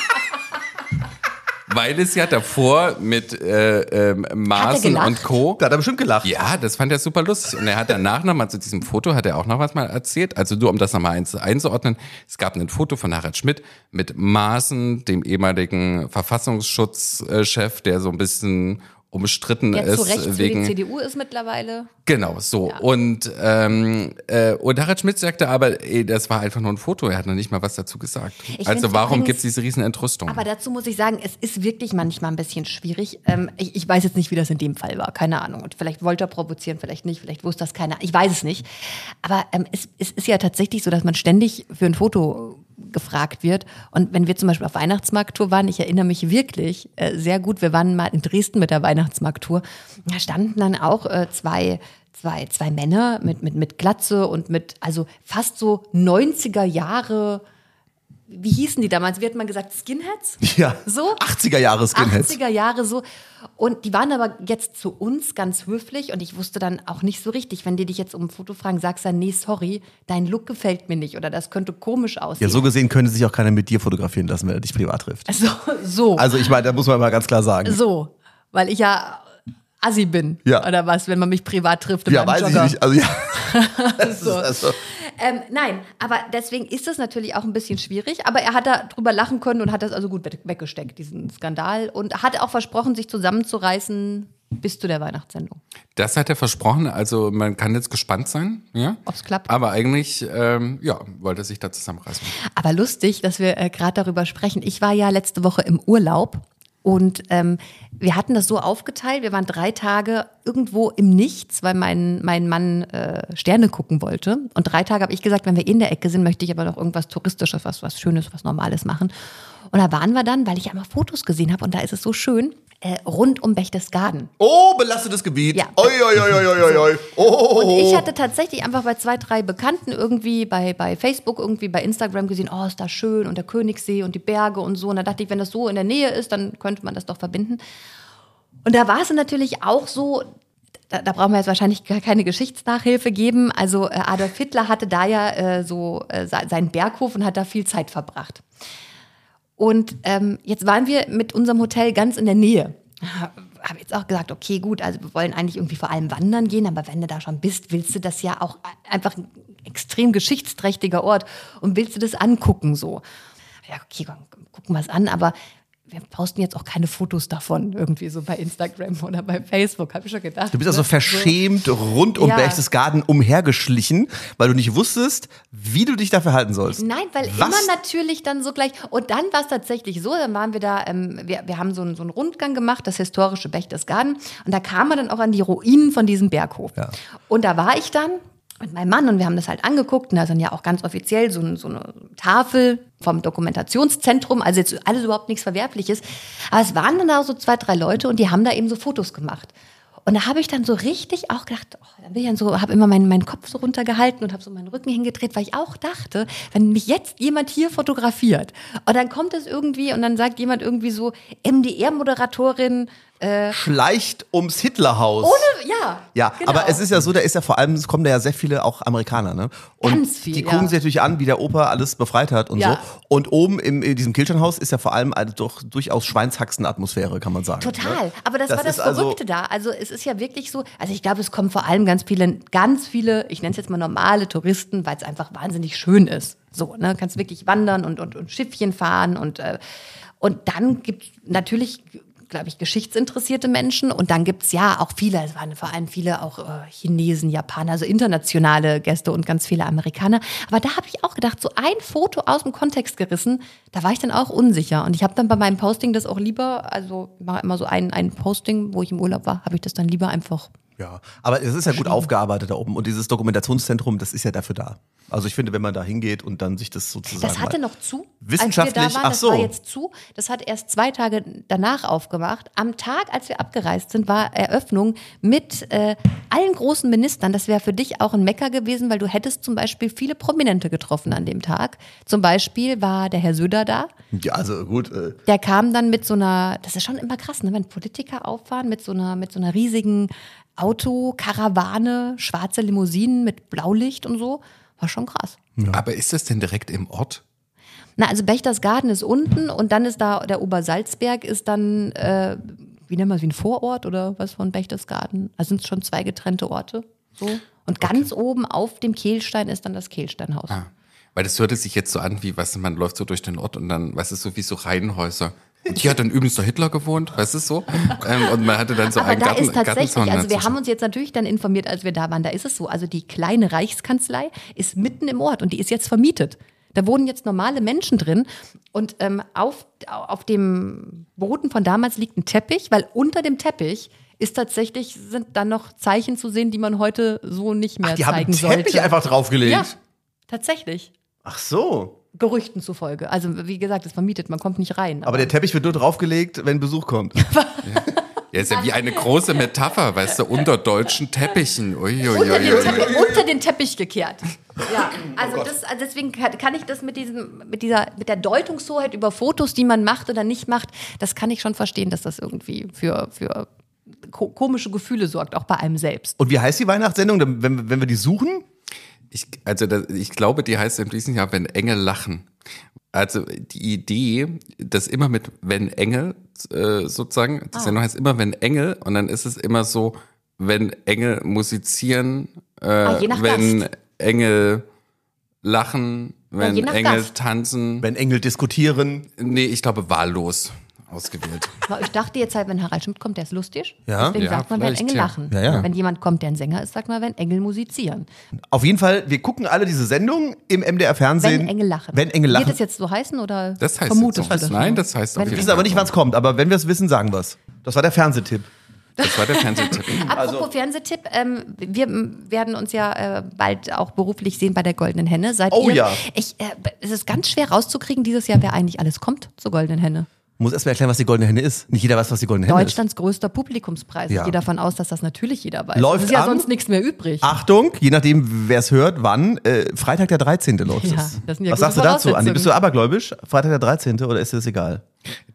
Speaker 2: Weil es ja davor mit äh, ähm, Maaßen und Co.
Speaker 1: da hat er bestimmt gelacht.
Speaker 2: Ja, das fand er super lustig. Und er hat danach nochmal zu diesem Foto, hat er auch noch was mal erzählt. Also nur um das nochmal eins, einzuordnen. Es gab ein Foto von Harald Schmidt mit Maaßen, dem ehemaligen Verfassungsschutzchef, der so ein bisschen umstritten
Speaker 3: zu
Speaker 2: ist
Speaker 3: Recht für die
Speaker 2: wegen
Speaker 3: CDU ist mittlerweile.
Speaker 2: Genau, so. Und, ähm, äh, und Harald Schmidt sagte aber, ey, das war einfach nur ein Foto, er hat noch nicht mal was dazu gesagt.
Speaker 3: find's
Speaker 2: also warum
Speaker 3: übrigens-
Speaker 2: gibt's diese riesen Entrüstung?
Speaker 3: Aber dazu muss ich sagen, es ist wirklich manchmal ein bisschen schwierig. Ähm, ich, ich weiß jetzt nicht, wie das in dem Fall war, keine Ahnung. Und vielleicht wollte er provozieren, vielleicht nicht, vielleicht wusste das keiner. Ich weiß es nicht. Aber ähm, es, es ist ja tatsächlich so, dass man ständig für ein Foto gefragt wird. Und wenn wir zum Beispiel auf Weihnachtsmarkttour waren, ich erinnere mich wirklich äh, sehr gut, wir waren mal in Dresden mit der Weihnachtsmarkttour, da standen dann auch äh, zwei zwei, zwei Männer mit, mit, mit Glatze und mit, also fast so 90er Jahre, wie hießen die damals? Wie hat man gesagt? Skinheads?
Speaker 1: Ja.
Speaker 3: So?
Speaker 1: 80er Jahre Skinheads.
Speaker 3: 80er Jahre so. Und die waren aber jetzt zu uns ganz höflich und ich wusste dann auch nicht so richtig, wenn die dich jetzt um ein Foto fragen, sagst du dann, nee, sorry, dein Look gefällt mir nicht oder das könnte komisch aussehen.
Speaker 1: Ja, so gesehen könnte sich auch keiner mit dir fotografieren lassen, wenn er dich privat trifft.
Speaker 3: so, so.
Speaker 1: Also ich meine, da muss man mal ganz klar sagen.
Speaker 3: So. weil ich ja Assi bin.
Speaker 1: Ja.
Speaker 3: Oder was, wenn man mich privat trifft.
Speaker 1: Ja, weiß
Speaker 3: Jogger.
Speaker 1: ich nicht. Also ja. Das
Speaker 3: So.
Speaker 1: ist also,
Speaker 3: Ähm, nein, aber deswegen ist es natürlich auch ein bisschen schwierig. Aber er hat da drüber lachen können und hat das also gut we- weggesteckt, diesen Skandal. Und hat auch versprochen, sich zusammenzureißen bis zu der Weihnachtssendung.
Speaker 2: Das hat er versprochen, also man kann jetzt gespannt sein, ja.
Speaker 3: Ob's klappt.
Speaker 2: Aber eigentlich, ähm, ja, wollte er sich da zusammenreißen.
Speaker 3: Aber lustig, dass wir äh, gerade darüber sprechen. Ich war ja letzte Woche im Urlaub und ähm, wir hatten das so aufgeteilt. Wir waren drei Tage irgendwo im Nichts, weil mein, mein Mann äh, Sterne gucken wollte. Und drei Tage habe ich gesagt, wenn wir in der Ecke sind, möchte ich aber noch irgendwas Touristisches, was, was Schönes, was Normales machen. Und da waren wir dann, weil ich einmal Fotos gesehen habe und da ist es so schön, äh, rund um Berchtesgaden.
Speaker 1: oh, belastetes Gebiet.
Speaker 3: Ja.
Speaker 1: Oi, oi, oi, oi, oi, oi. Oh, oh,
Speaker 3: Und
Speaker 1: oh.
Speaker 3: ich hatte tatsächlich einfach bei zwei, drei Bekannten irgendwie bei, bei Facebook, irgendwie bei Instagram gesehen, oh, ist da schön und der Königssee und die Berge und so. Und da dachte ich, wenn das so in der Nähe ist, dann könnte man das doch verbinden. Und da war es natürlich auch so, da, da brauchen wir jetzt wahrscheinlich gar keine Geschichtsnachhilfe geben. Also äh, Adolf Hitler hatte da ja äh, so äh, se- seinen Berghof und hat da viel Zeit verbracht. Und ähm, jetzt waren wir mit unserem Hotel ganz in der Nähe. Habe jetzt auch gesagt, okay, gut, also wir wollen eigentlich irgendwie vor allem wandern gehen, aber wenn du da schon bist, willst du das ja auch einfach ein extrem geschichtsträchtiger Ort und willst du das angucken so. Ja, okay, gucken wir es an, aber wir posten jetzt auch keine Fotos davon irgendwie so bei Instagram oder bei Facebook, habe ich schon gedacht.
Speaker 1: Du bist also
Speaker 3: ne?
Speaker 1: verschämt rund um
Speaker 3: Ja.
Speaker 1: Berchtesgaden umhergeschlichen, weil du nicht wusstest, wie du dich da verhalten sollst.
Speaker 3: Nein, weil
Speaker 1: Was?
Speaker 3: immer natürlich dann so gleich. Und dann war es tatsächlich so, dann waren wir da, ähm, wir, wir haben so einen, so einen Rundgang gemacht, das historische Berchtesgaden. Und da kam man dann auch an die Ruinen von diesem Berghof.
Speaker 1: Ja.
Speaker 3: Und da war ich dann mit meinem Mann und wir haben das halt angeguckt. Und da dann ja auch ganz offiziell so, so eine Tafel vom Dokumentationszentrum, also jetzt alles überhaupt nichts Verwerfliches. Aber es waren dann da so zwei, drei Leute und die haben da eben so Fotos gemacht. Und da habe ich dann so richtig auch gedacht, oh, dann bin ich dann so, habe immer meinen, meinen Kopf so runtergehalten und habe so meinen Rücken hingedreht, weil ich auch dachte, wenn mich jetzt jemand hier fotografiert und dann kommt es irgendwie und dann sagt jemand irgendwie so, MDR-Moderatorin,
Speaker 1: Schleicht ums Hitlerhaus.
Speaker 3: ohne, ja.
Speaker 1: Ja,
Speaker 3: genau.
Speaker 1: aber es ist ja so, da ist ja vor allem, es kommen da ja sehr viele auch Amerikaner, ne? Und
Speaker 3: Ganz viel,
Speaker 1: die
Speaker 3: ja.
Speaker 1: gucken sich natürlich an, wie der Opa alles befreit hat und
Speaker 3: Ja.
Speaker 1: so. Und oben im, in diesem Kilchernhaus ist ja vor allem eine doch durchaus Schweinshaxen-Atmosphäre, kann man sagen.
Speaker 3: Total.
Speaker 1: Ne?
Speaker 3: Aber das,
Speaker 1: Das
Speaker 3: war das
Speaker 1: also-
Speaker 3: Verrückte da. Also es ist ja wirklich so, also ich glaube, es kommen vor allem ganz viele, ganz viele, ich nenne es jetzt mal normale Touristen, weil es einfach wahnsinnig schön ist. So, ne? Kannst wirklich wandern und, und, und Schiffchen fahren und, äh, und dann gibt natürlich glaube ich, geschichtsinteressierte Menschen. Und dann gibt's ja auch viele, es waren vor allem viele auch äh, Chinesen, Japaner, also internationale Gäste und ganz viele Amerikaner. Aber da habe ich auch gedacht, so ein Foto aus dem Kontext gerissen, da war ich dann auch unsicher. Und ich habe dann bei meinem Posting das auch lieber, also ich mache immer so ein, ein Posting, wo ich im Urlaub war, habe ich das dann lieber einfach
Speaker 1: Ja, aber es ist ja gut aufgearbeitet da oben und dieses Dokumentationszentrum, das ist ja dafür da. Also ich finde, wenn man da hingeht und dann sich das sozusagen.
Speaker 3: Das hatte noch zu.
Speaker 1: Wissenschaftlich,
Speaker 3: als wir da waren,
Speaker 1: ach
Speaker 3: das
Speaker 1: so.
Speaker 3: war jetzt zu. Das hat erst zwei Tage danach aufgemacht. Am Tag, als wir abgereist sind, war Eröffnung mit äh, allen großen Ministern. Das wäre für dich auch ein Mecker gewesen, weil du hättest zum Beispiel viele Prominente getroffen an dem Tag. Zum Beispiel war der Herr Söder da.
Speaker 1: Ja, also gut. Äh,
Speaker 3: Der kam dann mit so einer, das ist schon immer krass, ne, wenn Politiker auffahren mit so einer, mit so einer riesigen Autokarawane, schwarze Limousinen mit Blaulicht und so. War schon krass.
Speaker 2: Aber ist das denn direkt im Ort?
Speaker 3: Na, also Bechtersgarten ist unten und dann ist da der Obersalzberg ist dann, äh, wie nennt man es, wie ein Vorort oder was von Bechtersgarten? Also sind es schon zwei getrennte Orte. So. Und ganz oben auf dem Kehlstein ist dann das Kehlsteinhaus.
Speaker 2: Ah. Weil das hörte sich jetzt so an, wie, was man läuft so durch den Ort und dann, was ist so wie so Reihenhäuser. Und hier hat dann übrigens der Hitler gewohnt, weißt du so? Ähm, und man hatte dann so
Speaker 3: Aber
Speaker 2: einen
Speaker 3: da
Speaker 2: Garten,
Speaker 3: ist tatsächlich,
Speaker 2: Gartenzaun
Speaker 3: also wir haben uns jetzt natürlich dann informiert, als wir da waren, da ist es so. Also die kleine Reichskanzlei ist mitten im Ort und die ist jetzt vermietet. Da wohnen jetzt normale Menschen drin und ähm, auf, auf dem Boden von damals liegt ein Teppich, weil unter dem Teppich ist tatsächlich, sind dann noch Zeichen zu sehen, die man heute so nicht mehr
Speaker 1: die haben
Speaker 3: zeigen
Speaker 1: einen Teppich
Speaker 3: sollte.
Speaker 1: einfach draufgelegt.
Speaker 3: Ja, tatsächlich.
Speaker 1: Ach so.
Speaker 3: Gerüchten zufolge. Also wie gesagt, es vermietet, man kommt nicht rein.
Speaker 1: Aber der Teppich wird nur draufgelegt, wenn Besuch kommt.
Speaker 2: Ja, ist ja wie eine große Metapher, weißt du, unter deutschen Teppichen.
Speaker 3: unter, den
Speaker 2: Uiuiui.
Speaker 3: Teppich, unter den Teppich gekehrt. Ja, also das, also deswegen kann, ich das mit diesem, mit dieser, mit der Deutungshoheit über Fotos, die man macht oder nicht macht, das kann ich schon verstehen, dass das irgendwie für, für ko komische Gefühle sorgt, auch bei einem selbst.
Speaker 1: Und wie heißt die Weihnachtssendung, wenn, wenn wir die suchen?
Speaker 2: Ich, also das, ich glaube, die heißt in diesem Jahr, wenn Engel lachen. Also die Idee, dass immer mit wenn Engel äh, sozusagen, die Sendung heißt immer wenn Engel und dann ist es immer so, wenn Engel musizieren, äh,
Speaker 3: Ah,
Speaker 2: wenn
Speaker 3: Gast.
Speaker 2: Engel lachen, wenn
Speaker 3: je nach
Speaker 2: Engel
Speaker 3: Gast.
Speaker 2: tanzen.
Speaker 1: Wenn Engel diskutieren.
Speaker 2: Nee, ich glaube wahllos ausgewählt.
Speaker 3: Aber ich dachte jetzt halt, wenn Harald Schmidt kommt, der ist lustig.
Speaker 1: Ja.
Speaker 3: Deswegen
Speaker 2: Ja,
Speaker 3: sagt man, wenn Engel
Speaker 2: ja.
Speaker 3: lachen.
Speaker 1: Ja, ja.
Speaker 3: Wenn jemand kommt, der ein Sänger ist, sagt man, wenn Engel musizieren.
Speaker 1: Auf jeden Fall, wir gucken alle diese Sendung im MDR-Fernsehen.
Speaker 3: Wenn Engel lachen.
Speaker 1: Wenn Engel lachen.
Speaker 3: Wird das jetzt so heißen oder
Speaker 2: Das heißt
Speaker 3: vermutest
Speaker 2: jetzt
Speaker 3: du
Speaker 2: so.
Speaker 3: das?
Speaker 2: Nein, das heißt auf
Speaker 3: Wenn-
Speaker 2: jeden
Speaker 1: wir wissen aber nicht, wann es kommt, aber wenn wir es wissen, sagen wir es. Das war der Fernsehtipp.
Speaker 2: Das war der Fernsehtipp.
Speaker 1: Also
Speaker 3: Apropos Fernsehtipp, ähm, wir werden uns ja äh, bald auch beruflich sehen bei der Goldenen Henne. Seid
Speaker 1: Oh
Speaker 3: ihr?
Speaker 1: ja.
Speaker 3: Ich, äh, es ist ganz schwer rauszukriegen dieses Jahr, wer eigentlich alles kommt zur Goldenen Henne.
Speaker 1: Muss erst mal erklären, was die Goldene Henne ist. Nicht jeder weiß, was die Goldene Henne
Speaker 3: Deutschlands größter Publikumspreis.
Speaker 1: Ja.
Speaker 3: Ich gehe davon aus, dass das natürlich jeder weiß.
Speaker 1: Läuft
Speaker 3: es ist ja
Speaker 1: an.
Speaker 3: sonst nichts mehr übrig.
Speaker 1: ist. Achtung, je nachdem, wer es hört, wann. Äh, Freitag der 13. läuft
Speaker 3: Ja,
Speaker 1: es.
Speaker 3: das sind ja
Speaker 1: was sagst du dazu, Andi? Bist du abergläubisch? Freitag der 13. oder ist dir das egal?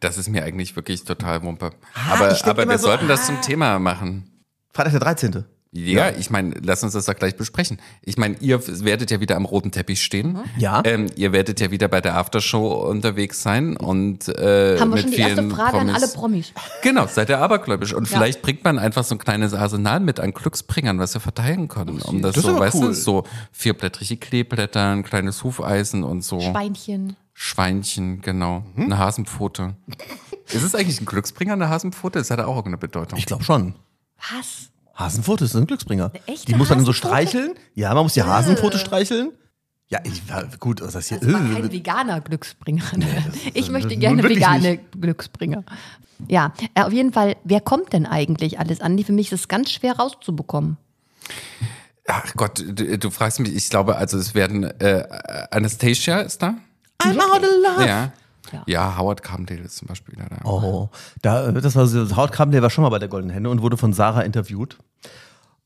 Speaker 2: Das ist mir eigentlich wirklich total Wumpe.
Speaker 1: Ah,
Speaker 2: Aber, aber wir
Speaker 1: so,
Speaker 2: sollten das
Speaker 1: ah.
Speaker 2: zum Thema machen.
Speaker 1: Freitag der 13.
Speaker 2: Ja, ich meine, lass uns das doch gleich besprechen. Ich meine, ihr werdet ja wieder am roten Teppich stehen.
Speaker 1: Ja.
Speaker 2: Ähm, ihr werdet ja wieder bei der Aftershow unterwegs sein und äh,
Speaker 3: Haben wir
Speaker 2: mit
Speaker 3: schon die
Speaker 2: vielen
Speaker 3: erste Frage
Speaker 2: Promis.
Speaker 3: an alle Promis.
Speaker 2: Genau, seid ihr abergläubisch. Und
Speaker 3: Ja.
Speaker 2: vielleicht bringt man einfach so ein kleines Arsenal mit an Glücksbringern, was wir verteilen können. Um das,
Speaker 1: Das ist
Speaker 2: so,
Speaker 1: aber
Speaker 2: weißt
Speaker 1: cool.
Speaker 2: du, so vierblättrige Kleeblätter, ein kleines Hufeisen und so.
Speaker 3: Schweinchen.
Speaker 2: Schweinchen, genau.
Speaker 1: Mhm.
Speaker 2: Eine Hasenpfote. ist es eigentlich ein Glücksbringer, eine Hasenpfote? Das hat auch irgendeine Bedeutung.
Speaker 1: Ich glaube schon.
Speaker 3: Was?
Speaker 1: Hasenpfote ist ein Glücksbringer.
Speaker 3: echte
Speaker 1: Die muss man dann so streicheln. Ja, man muss die Hasenpfote streicheln. Ja, ich, gut, was ist das hier?
Speaker 3: Das war kein
Speaker 1: Äh,
Speaker 3: veganer Glücksbringer. ich möchte gerne vegane Glücksbringer. Ja, äh, auf jeden Fall, wer kommt denn eigentlich alles an? Für mich ist es ganz schwer rauszubekommen.
Speaker 2: Ach Gott, du, du fragst mich, ich glaube, also es werden, äh, Anastasia ist da?
Speaker 1: I'm out of love.
Speaker 2: Ja.
Speaker 3: Ja.
Speaker 2: Ja, Howard Carpendale ist zum Beispiel wieder da.
Speaker 1: Oh, da, das war so, Kram, der war schon mal bei der Goldenen Henne und wurde von Sarah interviewt.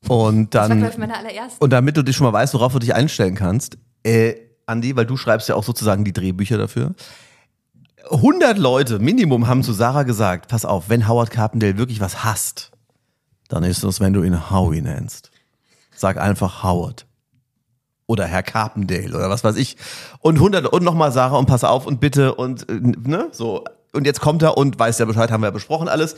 Speaker 1: Und
Speaker 3: Das war,
Speaker 1: dann,
Speaker 3: glaube ich, meine allererste.
Speaker 1: und damit du dich schon mal weißt, worauf du dich einstellen kannst, äh, Andi, weil du schreibst ja auch sozusagen die Drehbücher dafür. 100 Leute Minimum haben zu Sarah gesagt, pass auf, wenn Howard Carpendale wirklich was hasst, dann ist es, wenn du ihn Howie nennst. Sag einfach Howard. Oder Herr Carpendale oder was weiß ich. Und 100 und nochmal Sarah und pass auf und bitte und äh, ne, so. Und jetzt kommt er und weiß ja Bescheid, haben wir ja besprochen alles.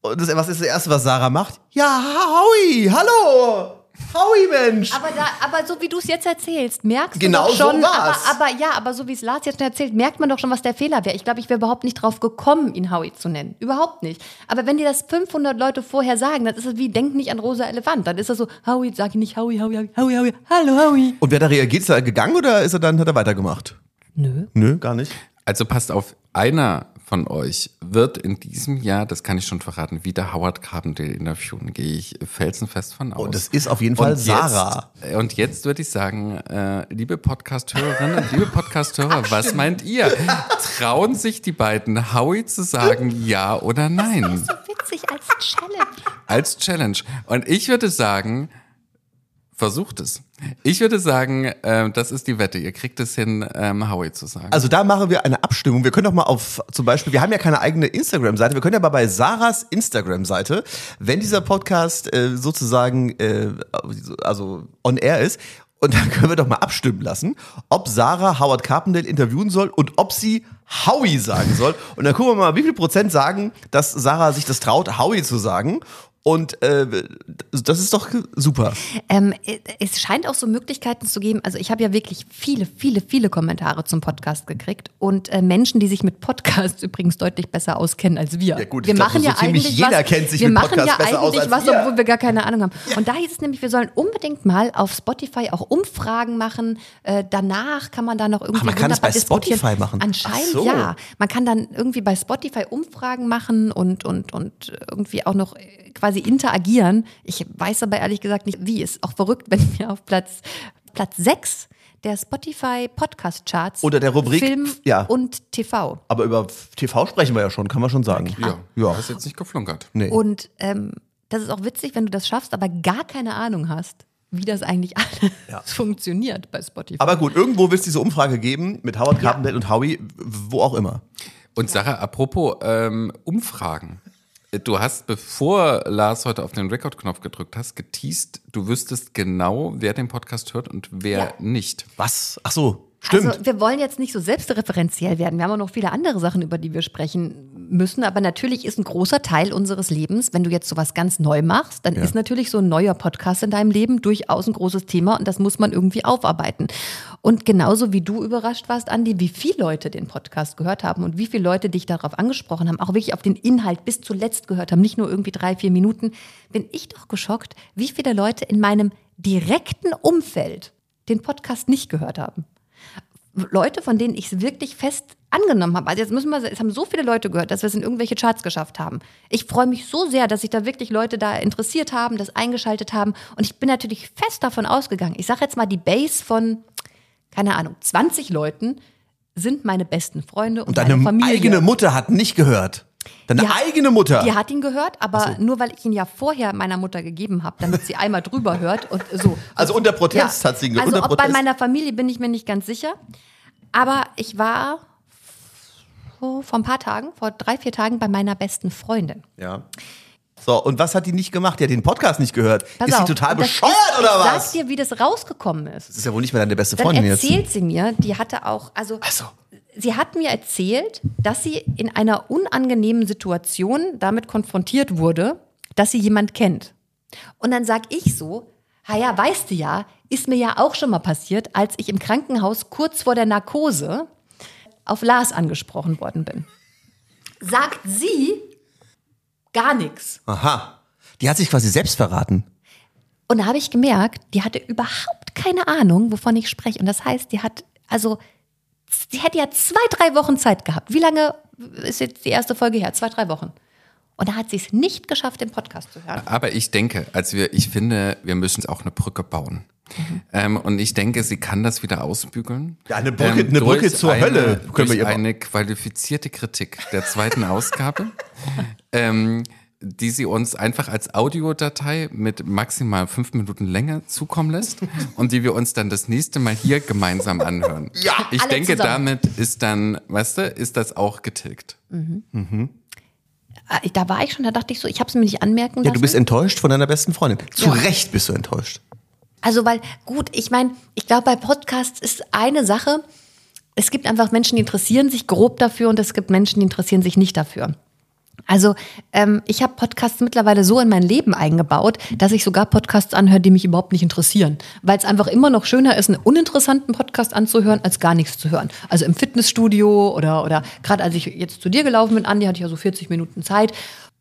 Speaker 1: Und das, was ist das Erste, was Sarah macht? Ja, Howie, hallo! Howie, Mensch!
Speaker 3: Aber, da, aber so wie du es jetzt erzählst, merkst
Speaker 1: Genau
Speaker 3: du doch schon,
Speaker 1: so war's.
Speaker 3: aber, aber ja, aber so wie es Lars jetzt schon erzählt, merkt man doch schon, was der Fehler wäre. Ich glaube, ich wäre überhaupt nicht drauf gekommen, ihn Howie zu nennen. Überhaupt nicht. Aber wenn dir das 500 Leute vorher sagen, dann ist es wie, denk nicht an rosa Elefant. Dann ist das so, Howie, sag ich nicht Howie, Howie, Howie, Howie, Howie, hallo Howie.
Speaker 1: Und wer da reagiert, ist er gegangen oder ist er dann, hat er weitergemacht?
Speaker 3: Nö.
Speaker 1: Nö, gar nicht.
Speaker 2: Also passt auf, einer von euch wird in diesem Jahr, das kann ich schon verraten, wieder Howard Carpendale interviewen, gehe ich felsenfest von aus.
Speaker 1: Und das ist auf jeden Fall
Speaker 2: Und
Speaker 1: Sarah.
Speaker 2: Jetzt, und jetzt würde ich sagen, äh, liebe Podcast-Hörerinnen, liebe Podcast-Hörer, was meint ihr? Trauen sich die beiden Howie zu sagen, ja oder nein?
Speaker 3: So witzig als Challenge.
Speaker 2: Als Challenge. Und ich würde sagen, versucht es. Ich würde sagen, ähm, das ist die Wette. Ihr kriegt es hin, ähm, Howie zu sagen.
Speaker 1: Also da machen wir eine Abstimmung. Wir können doch mal auf, zum Beispiel, wir haben ja keine eigene Instagram-Seite, wir können ja mal bei Sarahs Instagram-Seite, wenn dieser Podcast äh, sozusagen äh, also on air ist, und dann können wir doch mal abstimmen lassen, ob Sarah Howard Carpendale interviewen soll und ob sie Howie sagen soll. Und dann gucken wir mal, wie viel Prozent sagen, dass Sarah sich das traut, Howie zu sagen. Und äh, das ist doch super.
Speaker 3: Ähm, es scheint auch so Möglichkeiten zu geben. Also ich habe ja wirklich viele, viele, viele Kommentare zum Podcast gekriegt und äh, Menschen, die sich mit Podcasts übrigens deutlich besser auskennen als wir.
Speaker 1: Ja gut,
Speaker 3: wir
Speaker 1: ich glaub,
Speaker 3: machen
Speaker 1: so
Speaker 3: ja eigentlich
Speaker 1: jeder
Speaker 3: was,
Speaker 1: kennt sich
Speaker 3: wir
Speaker 1: mit
Speaker 3: machen
Speaker 1: Podcasts
Speaker 3: ja
Speaker 1: besser aus
Speaker 3: eigentlich
Speaker 1: als
Speaker 3: was,
Speaker 1: wir.
Speaker 3: obwohl wir gar keine Ahnung haben. Und da hieß es nämlich, wir sollen unbedingt mal auf Spotify auch Umfragen machen. Äh, danach kann man da noch irgendwie
Speaker 1: man kann es bei
Speaker 3: diskutieren.
Speaker 1: Spotify machen?
Speaker 3: Anscheinend
Speaker 1: so.
Speaker 3: ja. Man kann dann irgendwie bei Spotify Umfragen machen und und und irgendwie auch noch äh, quasi interagieren. Ich weiß aber ehrlich gesagt nicht, wie. Ist auch verrückt, wenn wir auf Platz, Platz 6 der Spotify Podcast Charts
Speaker 1: Oder der Rubrik,
Speaker 3: Film
Speaker 1: ja.
Speaker 3: und TV.
Speaker 1: Aber über TV sprechen wir ja schon, kann man schon sagen.
Speaker 2: ja,
Speaker 1: Ja.
Speaker 2: hast jetzt nicht geflunkert.
Speaker 1: Nee.
Speaker 3: Und ähm, das ist auch witzig, wenn du das schaffst, aber gar keine Ahnung hast, wie das eigentlich alles funktioniert bei Spotify.
Speaker 1: Aber gut, irgendwo wird es diese Umfrage geben mit Howard Carpendale und Howie, wo auch immer.
Speaker 2: Und Sarah, apropos ähm, Umfragen. Du hast, bevor Lars heute auf den Rekordknopf gedrückt hast, geteased, du wüsstest genau, wer den Podcast hört und wer
Speaker 3: Ja.
Speaker 2: nicht.
Speaker 1: Was? Ach so, Stimmt.
Speaker 3: Also wir wollen jetzt nicht so selbstreferenziell werden. Wir haben auch noch viele andere Sachen, über die wir sprechen müssen. Aber natürlich ist ein großer Teil unseres Lebens, wenn du jetzt sowas ganz neu machst, dann
Speaker 1: Ja.
Speaker 3: ist natürlich so ein neuer Podcast in deinem Leben durchaus ein großes Thema und das muss man irgendwie aufarbeiten. Und genauso wie du überrascht warst, Andi, wie viele Leute den Podcast gehört haben und wie viele Leute dich darauf angesprochen haben, auch wirklich auf den Inhalt bis zuletzt gehört haben, nicht nur irgendwie drei, vier Minuten, bin ich doch geschockt, wie viele Leute in meinem direkten Umfeld den Podcast nicht gehört haben. Leute, von denen ich es wirklich fest angenommen habe. Also jetzt müssen wir, es haben so viele Leute gehört, dass wir es in irgendwelche Charts geschafft haben. Ich freue mich so sehr, dass sich da wirklich Leute da interessiert haben, das eingeschaltet haben. Und ich bin natürlich fest davon ausgegangen. Ich sage jetzt mal, die Base von, keine Ahnung, 20 Leuten sind meine besten Freunde und,
Speaker 1: Und deine
Speaker 3: meine Familie.
Speaker 1: eigene Mutter hat nicht gehört. Deine
Speaker 3: Die hat-
Speaker 1: eigene Mutter.
Speaker 3: Die hat ihn gehört, aber nur weil ich ihn ja vorher meiner Mutter gegeben habe, damit sie einmal drüber hört und so.
Speaker 1: Also unter Protest hat sie ihn gehört.
Speaker 3: Also ob bei meiner Familie bin ich mir nicht ganz sicher. Aber ich war vor, vor ein paar Tagen, vor drei, vier Tagen bei meiner besten Freundin.
Speaker 1: Ja. So, und was hat die nicht gemacht? Die hat den Podcast nicht gehört.
Speaker 3: Pass
Speaker 1: ist
Speaker 3: auf,
Speaker 1: sie total bescheuert
Speaker 3: ist,
Speaker 1: oder
Speaker 3: ich
Speaker 1: was?
Speaker 3: Sag dir, wie das rausgekommen ist.
Speaker 1: Das ist ja wohl nicht mehr deine beste
Speaker 3: Dann
Speaker 1: Freundin jetzt.
Speaker 3: erzählt sie mir, die hatte auch, also
Speaker 1: Ach so.
Speaker 3: Sie hat mir erzählt, dass sie in einer unangenehmen Situation damit konfrontiert wurde, dass sie jemand kennt. Und dann sag ich so, ha ja, weißt du ja, ist mir ja auch schon mal passiert, als ich im Krankenhaus kurz vor der Narkose auf Lars angesprochen worden bin. Sagt sie gar nichts.
Speaker 1: Aha. Die hat sich quasi selbst verraten.
Speaker 3: Und da habe ich gemerkt, die hatte überhaupt keine Ahnung, wovon ich spreche. Und das heißt, die hat, also, sie hätte ja zwei, drei Wochen Zeit gehabt. Wie lange ist jetzt die erste Folge her? Zwei, drei Wochen. Und da hat sie es nicht geschafft, den Podcast zu hören.
Speaker 2: Aber ich denke, also wir, ich finde, wir müssen auch eine Brücke bauen. Ähm, und ich denke, sie kann das wieder ausbügeln.
Speaker 1: Ja, eine Brücke- eine Brücke zur
Speaker 2: eine,
Speaker 1: Hölle können wir
Speaker 2: durch
Speaker 1: ihr bauen.
Speaker 2: eine qualifizierte Kritik der zweiten Ausgabe, ähm, die sie uns einfach als Audiodatei mit maximal fünf Minuten Länge zukommen lässt und die wir uns dann das nächste Mal hier gemeinsam anhören.
Speaker 1: Ja.
Speaker 2: Ich
Speaker 3: Alle
Speaker 2: denke,
Speaker 3: zusammen.
Speaker 2: damit ist dann, weißt du, ist das auch getilgt.
Speaker 3: Äh, Da war ich schon, da dachte ich so, ich habe es mir nicht anmerken lassen.
Speaker 1: Ja, du bist enttäuscht von deiner besten Freundin. Zu
Speaker 3: Ja.
Speaker 1: Recht bist du enttäuscht.
Speaker 3: Also, weil, gut, ich meine, ich glaube, bei Podcasts ist eine Sache, es gibt einfach Menschen, die interessieren sich grob dafür und es gibt Menschen, die interessieren sich nicht dafür. Also, ähm, ich habe Podcasts mittlerweile so in mein Leben eingebaut, dass ich sogar Podcasts anhöre, die mich überhaupt nicht interessieren. Weil es einfach immer noch schöner ist, einen uninteressanten Podcast anzuhören, als gar nichts zu hören. Also im Fitnessstudio oder, oder gerade als ich jetzt zu dir gelaufen bin, Andi, hatte ich ja so 40 Minuten Zeit.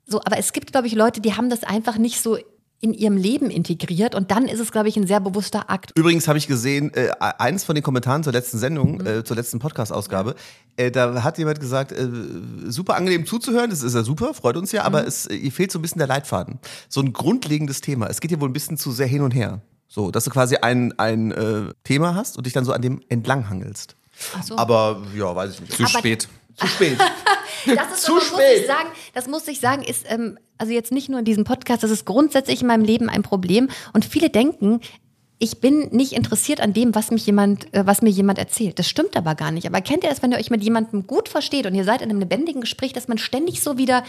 Speaker 3: So, aber es gibt, glaube ich, Leute, die haben das einfach nicht so in ihrem Leben integriert und dann ist es, glaube ich, ein sehr bewusster Akt.
Speaker 1: Übrigens habe ich gesehen, äh, eins von den Kommentaren zur letzten Sendung,
Speaker 3: Mhm.
Speaker 1: äh, zur letzten Podcast-Ausgabe, äh, da hat jemand gesagt, äh, super angenehm zuzuhören, das ist ja super, freut uns ja, aber
Speaker 3: Mhm.
Speaker 1: es, äh, ihr fehlt so ein bisschen der Leitfaden. So ein grundlegendes Thema. Es geht hier wohl ein bisschen zu sehr hin und her. So, dass du quasi ein, ein äh, Thema hast und dich dann so an dem entlanghangelst.
Speaker 3: Ach so.
Speaker 1: Aber ja, weiß ich nicht.
Speaker 2: Zu
Speaker 3: Aber-
Speaker 2: spät.
Speaker 1: Zu spät.
Speaker 3: Das ist
Speaker 1: Zu
Speaker 3: aber, muss
Speaker 1: spät.
Speaker 3: ich sagen, das muss ich sagen, ist ähm, also jetzt nicht nur in diesem Podcast, das ist grundsätzlich in meinem Leben ein Problem. Und viele denken, ich bin nicht interessiert an dem, was mich jemand, äh, was mir jemand erzählt. Das stimmt aber gar nicht. Aber kennt ihr das, wenn ihr euch mit jemandem gut versteht und ihr seid in einem lebendigen Gespräch, dass man ständig so wieder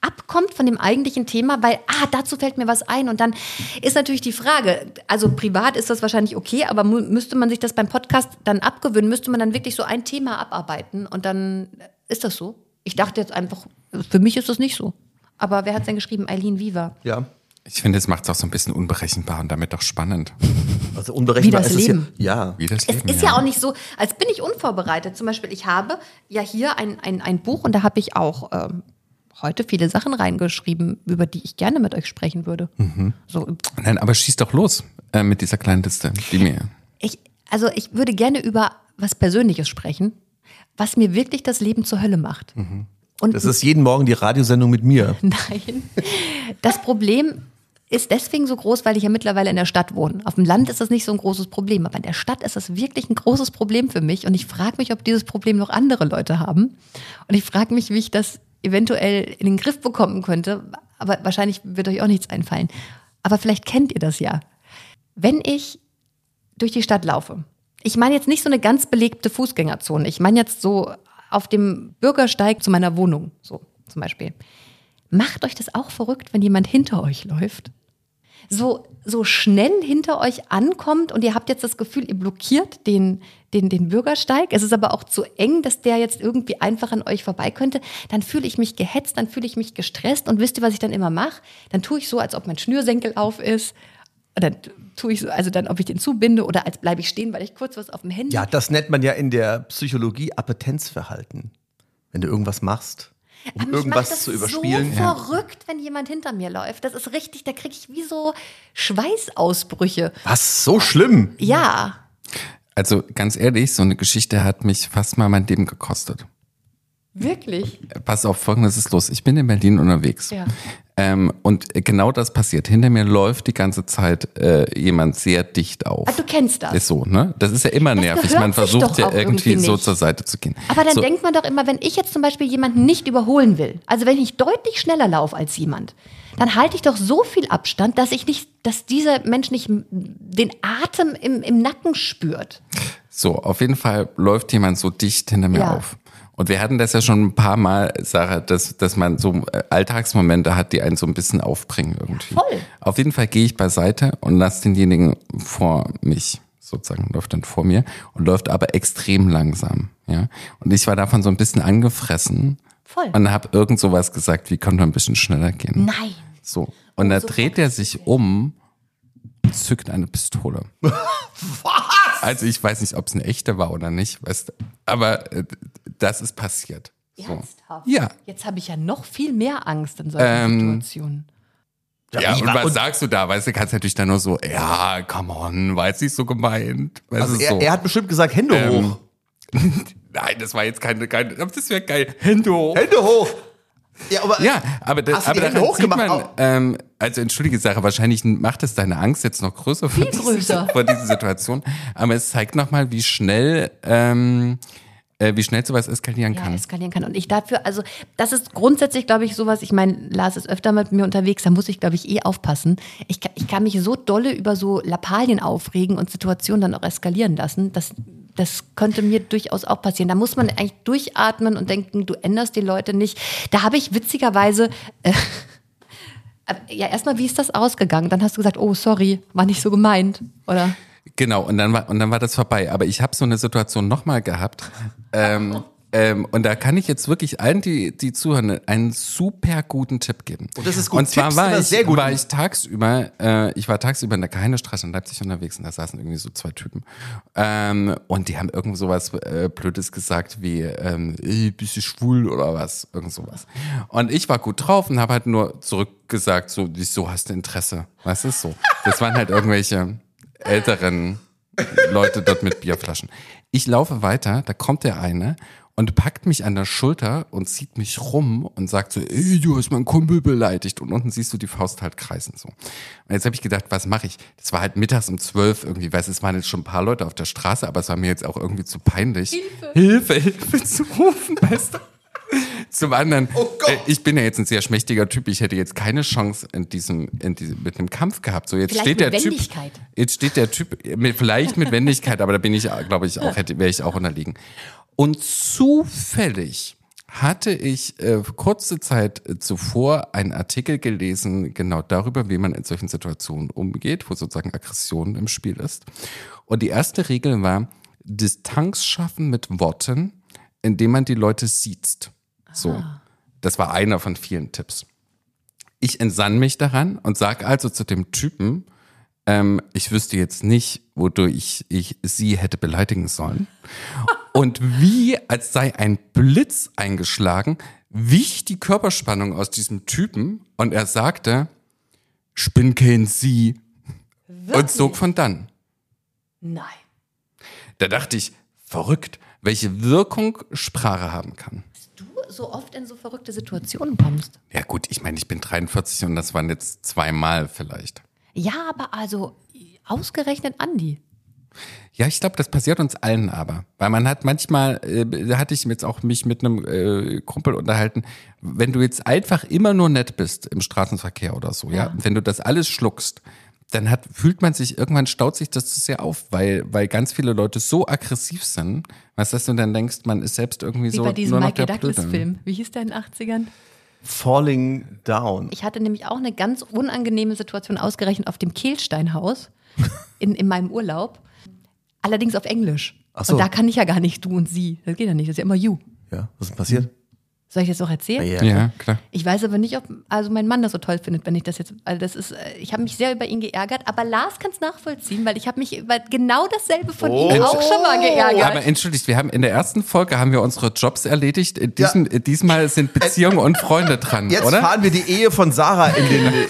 Speaker 3: abkommt von dem eigentlichen Thema, weil, ah, dazu fällt mir was ein. Und dann ist natürlich die Frage, also privat ist das wahrscheinlich okay, aber müsste man sich das beim Podcast dann abgewöhnen, müsste man dann wirklich so ein Thema abarbeiten und dann ist das so. Ich dachte jetzt einfach, für mich ist das nicht so. Aber wer hat denn geschrieben? Eileen Viva.
Speaker 1: Ja.
Speaker 2: Ich finde, es macht es auch so ein bisschen unberechenbar und damit auch spannend.
Speaker 1: Also unberechenbar
Speaker 3: Wie das
Speaker 1: ist
Speaker 3: Leben.
Speaker 1: es ja. Ja.
Speaker 2: Wie das
Speaker 3: Es
Speaker 2: Leben,
Speaker 3: ist ja auch nicht so, als bin ich unvorbereitet. Zum Beispiel, ich habe ja hier ein, ein, ein Buch und da habe ich auch ähm, heute viele Sachen reingeschrieben, über die ich gerne mit euch sprechen würde. So,
Speaker 2: Nein, aber schieß doch los äh, mit dieser kleinen Liste, die mir.
Speaker 3: ich, also ich würde gerne über was Persönliches sprechen, was mir wirklich das Leben zur Hölle macht. Und
Speaker 1: Das ist jeden Morgen die Radiosendung mit mir.
Speaker 3: Nein. Das Problem ist deswegen so groß, weil ich ja mittlerweile in der Stadt wohne. Auf dem Land ist das nicht so ein großes Problem, aber in der Stadt ist das wirklich ein großes Problem für mich. Und ich frage mich, ob dieses Problem noch andere Leute haben. Und ich frage mich, wie ich das eventuell in den Griff bekommen könnte. Aber wahrscheinlich wird euch auch nichts einfallen. Aber vielleicht kennt ihr das ja. Wenn ich durch die Stadt laufe, ich meine jetzt nicht so eine ganz belebte Fußgängerzone. Ich meine jetzt so auf dem Bürgersteig zu meiner Wohnung, so zum Beispiel. Macht euch das auch verrückt, wenn jemand hinter euch läuft? So, so schnell hinter euch ankommt und ihr habt jetzt das Gefühl, ihr blockiert den, den, den Bürgersteig. Es ist aber auch zu eng, dass der jetzt irgendwie einfach an euch vorbei könnte. Dann fühle ich mich gehetzt, dann fühle ich mich gestresst und wisst ihr, was ich dann immer mache? Dann tue ich so, als ob mein Schnürsenkel auf ist. Dann tue ich so, also dann, ob ich den zubinde oder als bleibe ich stehen, weil ich kurz was auf dem Handy.
Speaker 1: Ja, das nennt man ja in der Psychologie Appetenzverhalten. Wenn du irgendwas machst, um
Speaker 3: Aber
Speaker 1: irgendwas
Speaker 3: das
Speaker 1: zu überspielen.
Speaker 3: So verrückt, wenn jemand hinter mir läuft. Das ist richtig, da kriege ich wie so Schweißausbrüche.
Speaker 1: Was? So schlimm?
Speaker 3: Ja.
Speaker 2: Also ganz ehrlich, so eine Geschichte hat mich fast mal mein Leben gekostet.
Speaker 3: Wirklich.
Speaker 2: Pass auf, folgendes ist los. Ich bin in Berlin unterwegs.
Speaker 3: Ja.
Speaker 2: Ähm, und genau das passiert. Hinter mir läuft die ganze Zeit äh, jemand sehr dicht auf.
Speaker 3: Ah, du kennst das.
Speaker 2: Ist so, ne? Das ist ja immer
Speaker 3: Das
Speaker 2: nervig. Man versucht ja irgendwie,
Speaker 3: irgendwie
Speaker 2: so zur Seite zu gehen.
Speaker 3: Aber dann
Speaker 2: so,
Speaker 3: denkt man doch immer, wenn ich jetzt zum Beispiel jemanden nicht überholen will, also wenn ich deutlich schneller laufe als jemand, dann halte ich doch so viel Abstand, dass ich nicht, dass dieser Mensch nicht den Atem im, im Nacken spürt.
Speaker 2: So, auf jeden Fall läuft jemand so dicht hinter mir
Speaker 3: Ja.
Speaker 2: auf. Und wir hatten das ja schon ein paar Mal, Sarah, dass, dass man so äh, Alltagsmomente hat, die einen so ein bisschen aufbringen irgendwie.
Speaker 3: Ja, voll.
Speaker 2: Auf jeden Fall gehe ich beiseite und lasse denjenigen vor mich, sozusagen, läuft dann vor mir und läuft aber extrem langsam. Ja. Und ich war davon so ein bisschen angefressen
Speaker 3: Voll.
Speaker 2: und habe irgend sowas gesagt, wie könnte man ein bisschen schneller gehen.
Speaker 3: Nein.
Speaker 2: So. Und da
Speaker 3: so
Speaker 2: dreht er sich um, zückt eine Pistole. Was? Also ich weiß nicht, ob es eine echte war oder nicht, weißt du. Aber äh, das ist passiert. So.
Speaker 3: Ernsthaft?
Speaker 2: Ja.
Speaker 3: Jetzt habe ich ja noch viel mehr Angst in solchen
Speaker 2: Ähm,
Speaker 3: Situationen.
Speaker 2: Ja,
Speaker 1: wie
Speaker 2: und was
Speaker 1: und-
Speaker 2: sagst du da? Weißt du, kannst natürlich dann nur so, ja, come on, war jetzt nicht so gemeint. Weißt
Speaker 1: Also
Speaker 2: du,
Speaker 1: er,
Speaker 2: so.
Speaker 1: er hat bestimmt gesagt, Hände
Speaker 2: Ähm,
Speaker 1: hoch.
Speaker 2: Nein, das war jetzt keine, keine das wäre geil. Hände hoch.
Speaker 1: Hände hoch. Ja, aber
Speaker 2: Ja, aber, da,
Speaker 1: Hast du
Speaker 2: aber daran sieht
Speaker 1: hochgemacht?
Speaker 2: man, ähm, also entschuldige Sache, wahrscheinlich macht es deine Angst jetzt noch größer vor, diese-
Speaker 3: größer.
Speaker 2: vor dieser Situation. Aber es zeigt nochmal, wie schnell, ähm, äh, wie schnell sowas eskalieren
Speaker 3: ja,
Speaker 2: kann.
Speaker 3: eskalieren kann. Und ich dafür, also das ist grundsätzlich, glaube ich, sowas, ich meine, Lars ist öfter mit mir unterwegs, da muss ich, glaube ich, eh aufpassen. Ich, kann- ich kann mich so dolle über so Lappalien aufregen und Situationen dann auch eskalieren lassen. Das, das könnte mir durchaus auch passieren. Da muss man eigentlich durchatmen und denken, du änderst die Leute nicht. Da habe ich witzigerweise... Äh, aber ja, erstmal, wie ist das ausgegangen? Dann hast du gesagt, oh, sorry, war nicht so gemeint, oder?
Speaker 2: Genau, und dann war, und dann war das vorbei. Aber ich habe so eine Situation nochmal gehabt. Ähm, ähm, und da kann ich jetzt wirklich allen, die, die zuhören, einen super guten Tipp geben.
Speaker 1: Und das ist gut.
Speaker 2: Und zwar
Speaker 1: Tipps
Speaker 2: war ich,
Speaker 1: sehr gut.
Speaker 2: war ich tagsüber, äh, ich war tagsüber in der Keinestraße in Leipzig unterwegs und da saßen irgendwie so zwei Typen. Ähm, und die haben irgend sowas äh, Blödes gesagt wie, ähm, bist du schwul oder was? Irgend sowas. Und ich war gut drauf und habe halt nur zurückgesagt, so, wieso hast du Interesse? Was ist so? Das waren halt irgendwelche älteren Leute dort mit Bierflaschen. Ich laufe weiter, da kommt der eine und packt mich an der Schulter und zieht mich rum und sagt so, ey, du hast meinen Kumpel beleidigt. Und unten siehst du die Faust halt kreisen so. Und jetzt habe ich gedacht, was mache ich? Das war halt mittags um zwölf irgendwie, weißt du, es waren jetzt schon ein paar Leute auf der Straße, aber es war mir jetzt auch irgendwie zu peinlich. Hilfe, Hilfe, Hilfe zu rufen, weißt du? Zum anderen, äh, ich bin ja jetzt ein sehr schmächtiger Typ. Ich hätte jetzt keine Chance in diesem, in diesem, mit einem Kampf gehabt. So jetzt
Speaker 3: Vielleicht
Speaker 2: steht
Speaker 3: mit
Speaker 2: der Typ,
Speaker 3: Wendigkeit.
Speaker 2: jetzt steht der Typ, mit, vielleicht mit Wendigkeit, aber da bin ich, glaube ich, auch hätte, wäre ich auch unterlegen. Und zufällig hatte ich äh, kurze Zeit äh, zuvor einen Artikel gelesen, genau darüber, wie man in solchen Situationen umgeht, wo sozusagen Aggression im Spiel ist. Und die erste Regel war, Distanz schaffen mit Worten, indem man die Leute sieht. So. Das war einer von vielen Tipps. Ich entsann mich daran und sag also zu dem Typen, ähm, ich wüsste jetzt nicht, wodurch ich, sie hätte beleidigen sollen. Und wie, als sei ein Blitz eingeschlagen, wich die Körperspannung aus diesem Typen und er sagte, Spinn kein Sie und zog von dann.
Speaker 3: Nein.
Speaker 2: Da dachte ich, verrückt, welche Wirkung Sprache haben kann.
Speaker 3: Du so oft in so verrückte Situationen kommst.
Speaker 2: Ja gut, ich meine, ich bin 43 und das waren jetzt zweimal vielleicht.
Speaker 3: Ja, aber also ausgerechnet Andi.
Speaker 2: Ja, ich glaube, das passiert uns allen aber. Weil man hat manchmal, äh, da hatte ich jetzt auch mich mit einem äh, Kumpel unterhalten, wenn du jetzt einfach immer nur nett bist im Straßenverkehr oder so, ja, wenn du das alles schluckst, dann hat, fühlt man sich, irgendwann staut sich das zu sehr auf, weil, weil ganz viele Leute so aggressiv sind, was dass du dann denkst, man ist selbst irgendwie
Speaker 3: Wie
Speaker 2: so
Speaker 3: bei diesem Michael. Douglas-Film. Wie hieß der in den 80ern?
Speaker 1: Falling down.
Speaker 3: Ich hatte nämlich auch eine ganz unangenehme Situation ausgerechnet auf dem Kehlsteinhaus in, in meinem Urlaub. Allerdings auf Englisch.
Speaker 1: Ach so.
Speaker 3: Und da kann ich ja gar nicht du und sie. Das geht ja nicht. Das ist ja immer you.
Speaker 1: Ja, was ist denn passiert?
Speaker 3: Soll ich das noch erzählen?
Speaker 1: Ja.
Speaker 2: Ja, klar.
Speaker 3: Ich weiß aber nicht, ob also mein Mann das so toll findet, wenn ich das jetzt. Also das ist, äh, ich habe mich sehr über ihn geärgert, aber Lars kann es nachvollziehen, weil ich habe mich über genau dasselbe von
Speaker 1: Oh.
Speaker 3: ihm auch schon mal geärgert.
Speaker 2: Aber entschuldigt, wir haben in der ersten Folge haben wir unsere Jobs erledigt. In Diesem, Diesmal sind Beziehungen und Freunde dran,
Speaker 1: Jetzt
Speaker 2: oder?
Speaker 1: fahren wir die Ehe von Sarah in den, äh,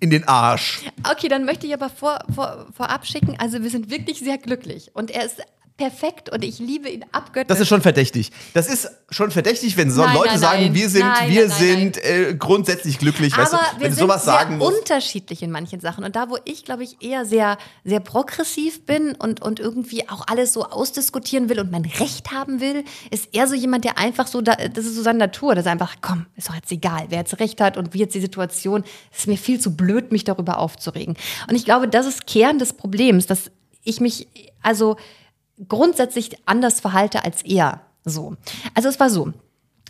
Speaker 1: in den Arsch.
Speaker 3: Okay, dann möchte ich aber vor, vor, vorab schicken, also wir sind wirklich sehr glücklich und er ist perfekt und ich liebe ihn abgöttisch.
Speaker 1: Das ist schon verdächtig. Das ist schon verdächtig, wenn so
Speaker 3: Nein,
Speaker 1: Leute
Speaker 3: nein,
Speaker 1: sagen,
Speaker 3: nein.
Speaker 1: wir sind, wir sind Äh, grundsätzlich glücklich. weißt
Speaker 3: aber
Speaker 1: du,
Speaker 3: wir
Speaker 1: wenn du
Speaker 3: sind
Speaker 1: sowas
Speaker 3: sehr
Speaker 1: sagen musst.
Speaker 3: unterschiedlich in manchen Sachen. Und da, wo ich, glaube ich, eher sehr, sehr progressiv bin und, und irgendwie auch alles so ausdiskutieren will und mein Recht haben will, ist er so jemand, der einfach so, da, das ist so seine Natur, dass er einfach, komm, ist doch jetzt egal, wer jetzt Recht hat und wie jetzt die Situation, es ist mir viel zu blöd, mich darüber aufzuregen. Und ich glaube, das ist Kern des Problems, dass ich mich, also grundsätzlich anders verhalte als er. So. Also es war so.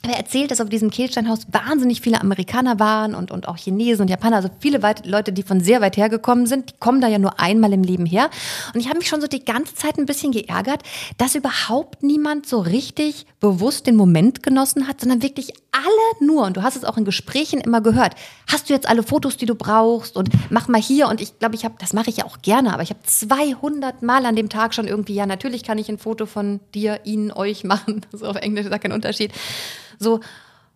Speaker 3: Er erzählt, dass auf diesem Kehlsteinhaus wahnsinnig viele Amerikaner waren und, und auch Chinesen und Japaner, also viele weit, Leute, die von sehr weit hergekommen sind, die kommen da ja nur einmal im Leben her. Und ich habe mich schon so die ganze Zeit ein bisschen geärgert, dass überhaupt niemand so richtig bewusst den Moment genossen hat, sondern wirklich alle nur, und du hast es auch in Gesprächen immer gehört, hast du jetzt alle Fotos, die du brauchst und mach mal hier. Und ich glaube, ich habe, das mache ich ja auch gerne, aber ich habe 200 Mal an dem Tag schon irgendwie, ja, natürlich kann ich ein Foto von dir, ihnen, euch machen. So auf Englisch ist da kein Unterschied. So, und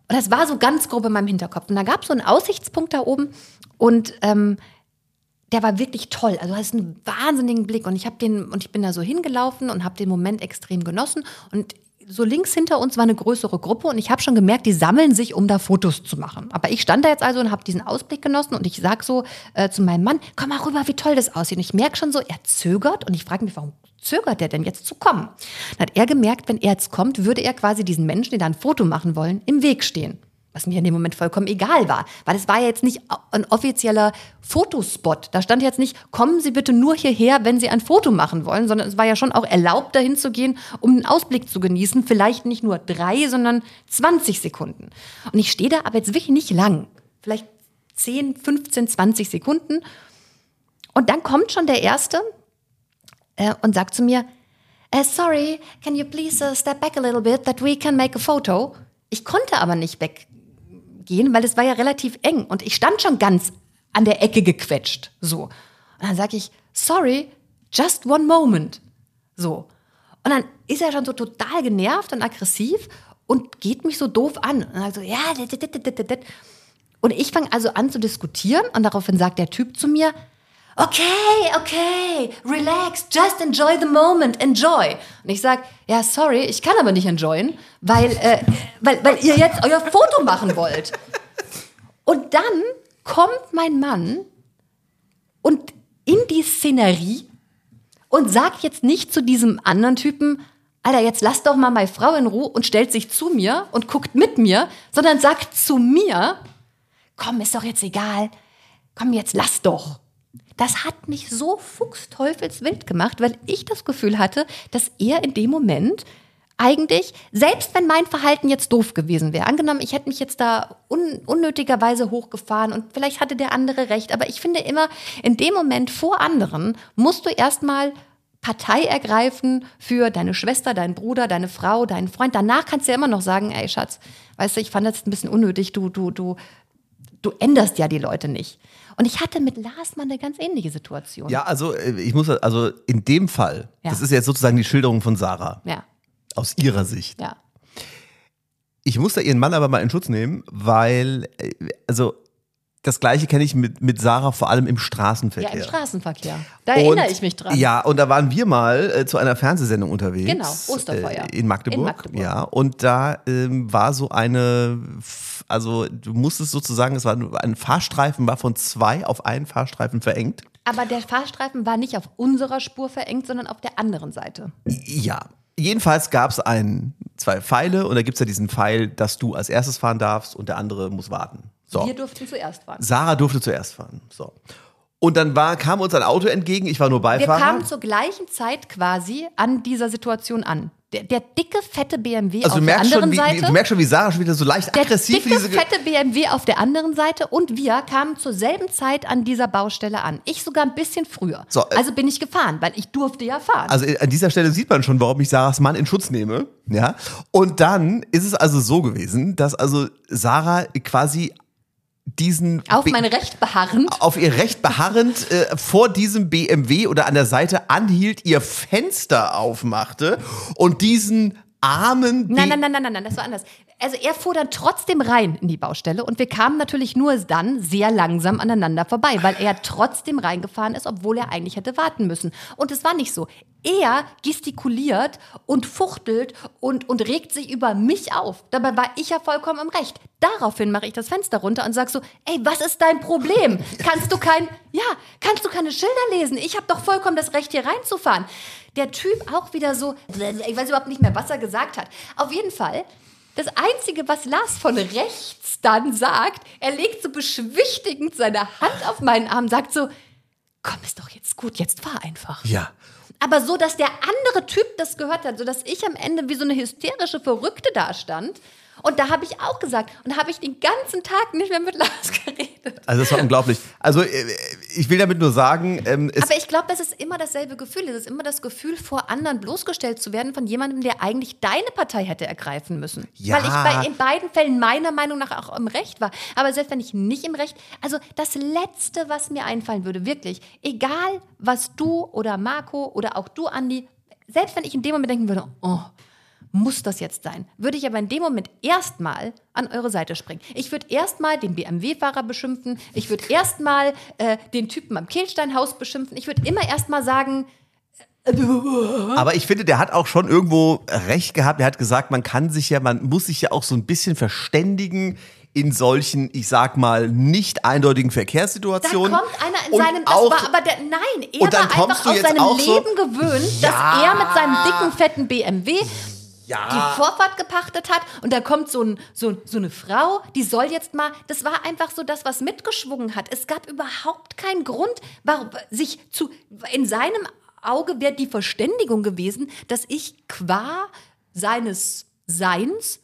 Speaker 3: das war so ganz grob in meinem Hinterkopf. Und da gab es so einen Aussichtspunkt da oben und ähm, der war wirklich toll. Also du hast einen wahnsinnigen Blick und ich habe den und ich bin da so hingelaufen und habe den Moment extrem genossen und so links hinter uns war eine größere Gruppe und ich habe schon gemerkt, die sammeln sich, um da Fotos zu machen. Aber ich stand da jetzt also und habe diesen Ausblick genossen und ich sag so äh, zu meinem Mann, komm mal rüber, wie toll das aussieht. Und ich merke schon so, er zögert und ich frage mich, warum zögert der denn jetzt zu kommen? Dann hat er gemerkt, wenn er jetzt kommt, würde er quasi diesen Menschen, die da ein Foto machen wollen, im Weg stehen. Was mir in dem Moment vollkommen egal war. Weil es war ja jetzt nicht ein offizieller Fotospot. Da stand jetzt nicht, kommen Sie bitte nur hierher, wenn Sie ein Foto machen wollen, sondern es war ja schon auch erlaubt, dahin zu gehen, um einen Ausblick zu genießen. Vielleicht nicht nur drei, sondern 20 Sekunden. Und ich stehe da aber jetzt wirklich nicht lang. Vielleicht 10, 15, 20 Sekunden. Und dann kommt schon der Erste äh, und sagt zu mir, äh, sorry, can you please uh, step back a little bit that we can make a photo? Ich konnte aber nicht weggehen, weil es war ja relativ eng und ich stand schon ganz an der Ecke gequetscht. So. Und dann sage ich, sorry, just one moment. So. Und dann ist er schon so total genervt und aggressiv und geht mich so doof an. Und sagt so, ja, dit, dit, dit, dit. und ich fange also an zu diskutieren und daraufhin sagt der Typ zu mir, okay, okay, relax, just enjoy the moment, enjoy. Und ich sag, ja, sorry, ich kann aber nicht enjoyen, weil, äh, weil, weil ihr jetzt euer Foto machen wollt. Und dann kommt mein Mann und in die Szenerie und sagt jetzt nicht zu diesem anderen Typen, Alter, jetzt lass doch mal meine Frau in Ruhe und stellt sich zu mir und guckt mit mir, sondern sagt zu mir, komm, ist doch jetzt egal, komm, jetzt lass doch. Das hat mich so fuchsteufelswild gemacht, weil ich das Gefühl hatte, dass er in dem Moment eigentlich, selbst wenn mein Verhalten jetzt doof gewesen wäre, angenommen, ich hätte mich jetzt da un unnötigerweise hochgefahren und vielleicht hatte der andere recht, aber ich finde immer, in dem Moment vor anderen musst du erstmal Partei ergreifen für deine Schwester, deinen Bruder, deine Frau, deinen Freund. Danach kannst du ja immer noch sagen, ey Schatz, weißt du, ich fand das ein bisschen unnötig, du, du, du, du änderst ja die Leute nicht. Und ich hatte mit Lars mal eine ganz ähnliche Situation.
Speaker 1: Ja, also äh, ich muss, also in dem Fall,
Speaker 3: Ja.
Speaker 1: das ist jetzt sozusagen die Schilderung von Sarah,
Speaker 3: Ja,
Speaker 1: aus ihrer Sicht.
Speaker 3: ja.
Speaker 1: Ich muss da ihren Mann aber mal in Schutz nehmen, weil, äh, also das Gleiche kenne ich mit, mit Sarah vor allem im
Speaker 3: Ja,
Speaker 1: Straßenverkehr.
Speaker 3: im Straßenverkehr. Da erinnere
Speaker 1: Und-
Speaker 3: ich mich dran.
Speaker 1: Ja, und da waren wir mal äh, zu einer Fernsehsendung unterwegs.
Speaker 3: Genau, Osterfeuer.
Speaker 1: Äh, in, Magdeburg,
Speaker 3: In Magdeburg.
Speaker 1: Ja, und da ähm, war so eine, also du musstest sozusagen, es war ein Fahrstreifen, war von zwei auf einen Fahrstreifen verengt.
Speaker 3: Aber der Fahrstreifen war nicht auf unserer Spur verengt, sondern auf der anderen Seite.
Speaker 1: Ja. Jedenfalls gab es zwei Pfeile und da gibt es ja diesen Pfeil, dass du als erstes fahren darfst und der andere muss warten. So.
Speaker 3: Wir durften zuerst fahren.
Speaker 1: Sarah durfte zuerst fahren. So. Und dann war, kam uns ein Auto entgegen, ich war nur
Speaker 3: Wir
Speaker 1: Beifahrer.
Speaker 3: kamen zur gleichen Zeit quasi an dieser Situation an. Der, der dicke, fette BMW
Speaker 1: also
Speaker 3: auf der anderen
Speaker 1: schon, wie,
Speaker 3: Seite.
Speaker 1: du merkst schon, wie Sarah schon wieder so leicht
Speaker 3: der
Speaker 1: aggressiv
Speaker 3: dicke,
Speaker 1: diese.
Speaker 3: Fette BMW auf der anderen Seite und wir kamen zur selben Zeit an dieser Baustelle an. Ich sogar ein bisschen früher.
Speaker 1: So, äh,
Speaker 3: also bin ich gefahren, weil ich durfte ja fahren.
Speaker 1: Also an dieser Stelle sieht man schon, warum ich Sarahs Mann in Schutz nehme. Ja. Und dann ist es also so gewesen, dass also Sarah quasi diesen
Speaker 3: auf mein Recht beharrend.
Speaker 1: auf ihr Recht beharrend äh, vor diesem BMW oder an der Seite anhielt, ihr Fenster aufmachte und diesen armen B
Speaker 3: Nein, nein, nein, nein, nein, nein, das war anders. Also er fuhr dann trotzdem rein in die Baustelle und wir kamen natürlich nur dann sehr langsam aneinander vorbei, weil er trotzdem reingefahren ist, obwohl er eigentlich hätte warten müssen. Und es war nicht so. Er gestikuliert und fuchtelt und, und regt sich über mich auf. Dabei war ich ja vollkommen im Recht. Daraufhin mache ich das Fenster runter und sag so, ey, was ist dein Problem? Kannst du kein, ja, kannst du keine Schilder lesen? Ich habe doch vollkommen das Recht, hier reinzufahren. Der Typ auch wieder so, ich weiß überhaupt nicht mehr, was er gesagt hat. Auf jeden Fall, das Einzige, was Lars von rechts dann sagt, er legt so beschwichtigend seine Hand auf meinen Arm, sagt so, komm, ist doch jetzt gut, jetzt fahr einfach.
Speaker 1: Ja.
Speaker 3: Aber so, dass der andere Typ das gehört hat, so dass ich am Ende wie so eine hysterische Verrückte dastand. Und da habe ich auch gesagt, und da habe ich den ganzen Tag nicht mehr mit Lars geredet.
Speaker 1: Also das war unglaublich. Also äh, ich will damit nur sagen, ähm,
Speaker 3: Aber ich glaube, das ist immer dasselbe Gefühl. Es ist immer das Gefühl, vor anderen bloßgestellt zu werden von jemandem, der eigentlich deine Partei hätte ergreifen müssen.
Speaker 1: Ja.
Speaker 3: Weil ich bei, in beiden Fällen meiner Meinung nach auch im Recht war. Aber selbst wenn ich nicht im Recht, also das Letzte, was mir einfallen würde, wirklich, egal was du oder Marco oder auch du, Andi, selbst wenn ich in dem Moment denken würde, oh, muss das jetzt sein? Würde ich aber in dem Moment erstmal an eure Seite springen. Ich würde erstmal den BMW-Fahrer beschimpfen. Ich würde erstmal äh, den Typen am Kehlsteinhaus beschimpfen. Ich würde immer erstmal sagen,
Speaker 1: Aber ich finde, der hat auch schon irgendwo recht gehabt. Er hat gesagt, man kann sich ja, man muss sich ja auch so ein bisschen verständigen in solchen, ich sag mal, nicht eindeutigen
Speaker 3: da
Speaker 1: Verkehrssituationen.
Speaker 3: kommt einer in
Speaker 1: Und
Speaker 3: seinem, das
Speaker 1: auch,
Speaker 3: war aber der, nein, er
Speaker 1: Und dann
Speaker 3: war
Speaker 1: kommst
Speaker 3: einfach
Speaker 1: du
Speaker 3: aus
Speaker 1: jetzt
Speaker 3: seinem
Speaker 1: auch so-
Speaker 3: Leben gewöhnt,
Speaker 1: Ja.
Speaker 3: dass er mit seinem dicken, fetten BMW
Speaker 1: ja,
Speaker 3: die Vorfahrt gepachtet hat und da kommt so, ein, so, so eine Frau, die soll jetzt mal, das war einfach so das, was mitgeschwungen hat. Es gab überhaupt keinen Grund, warum, sich zu, in seinem Auge wäre die Verständigung gewesen, dass ich qua seines Seins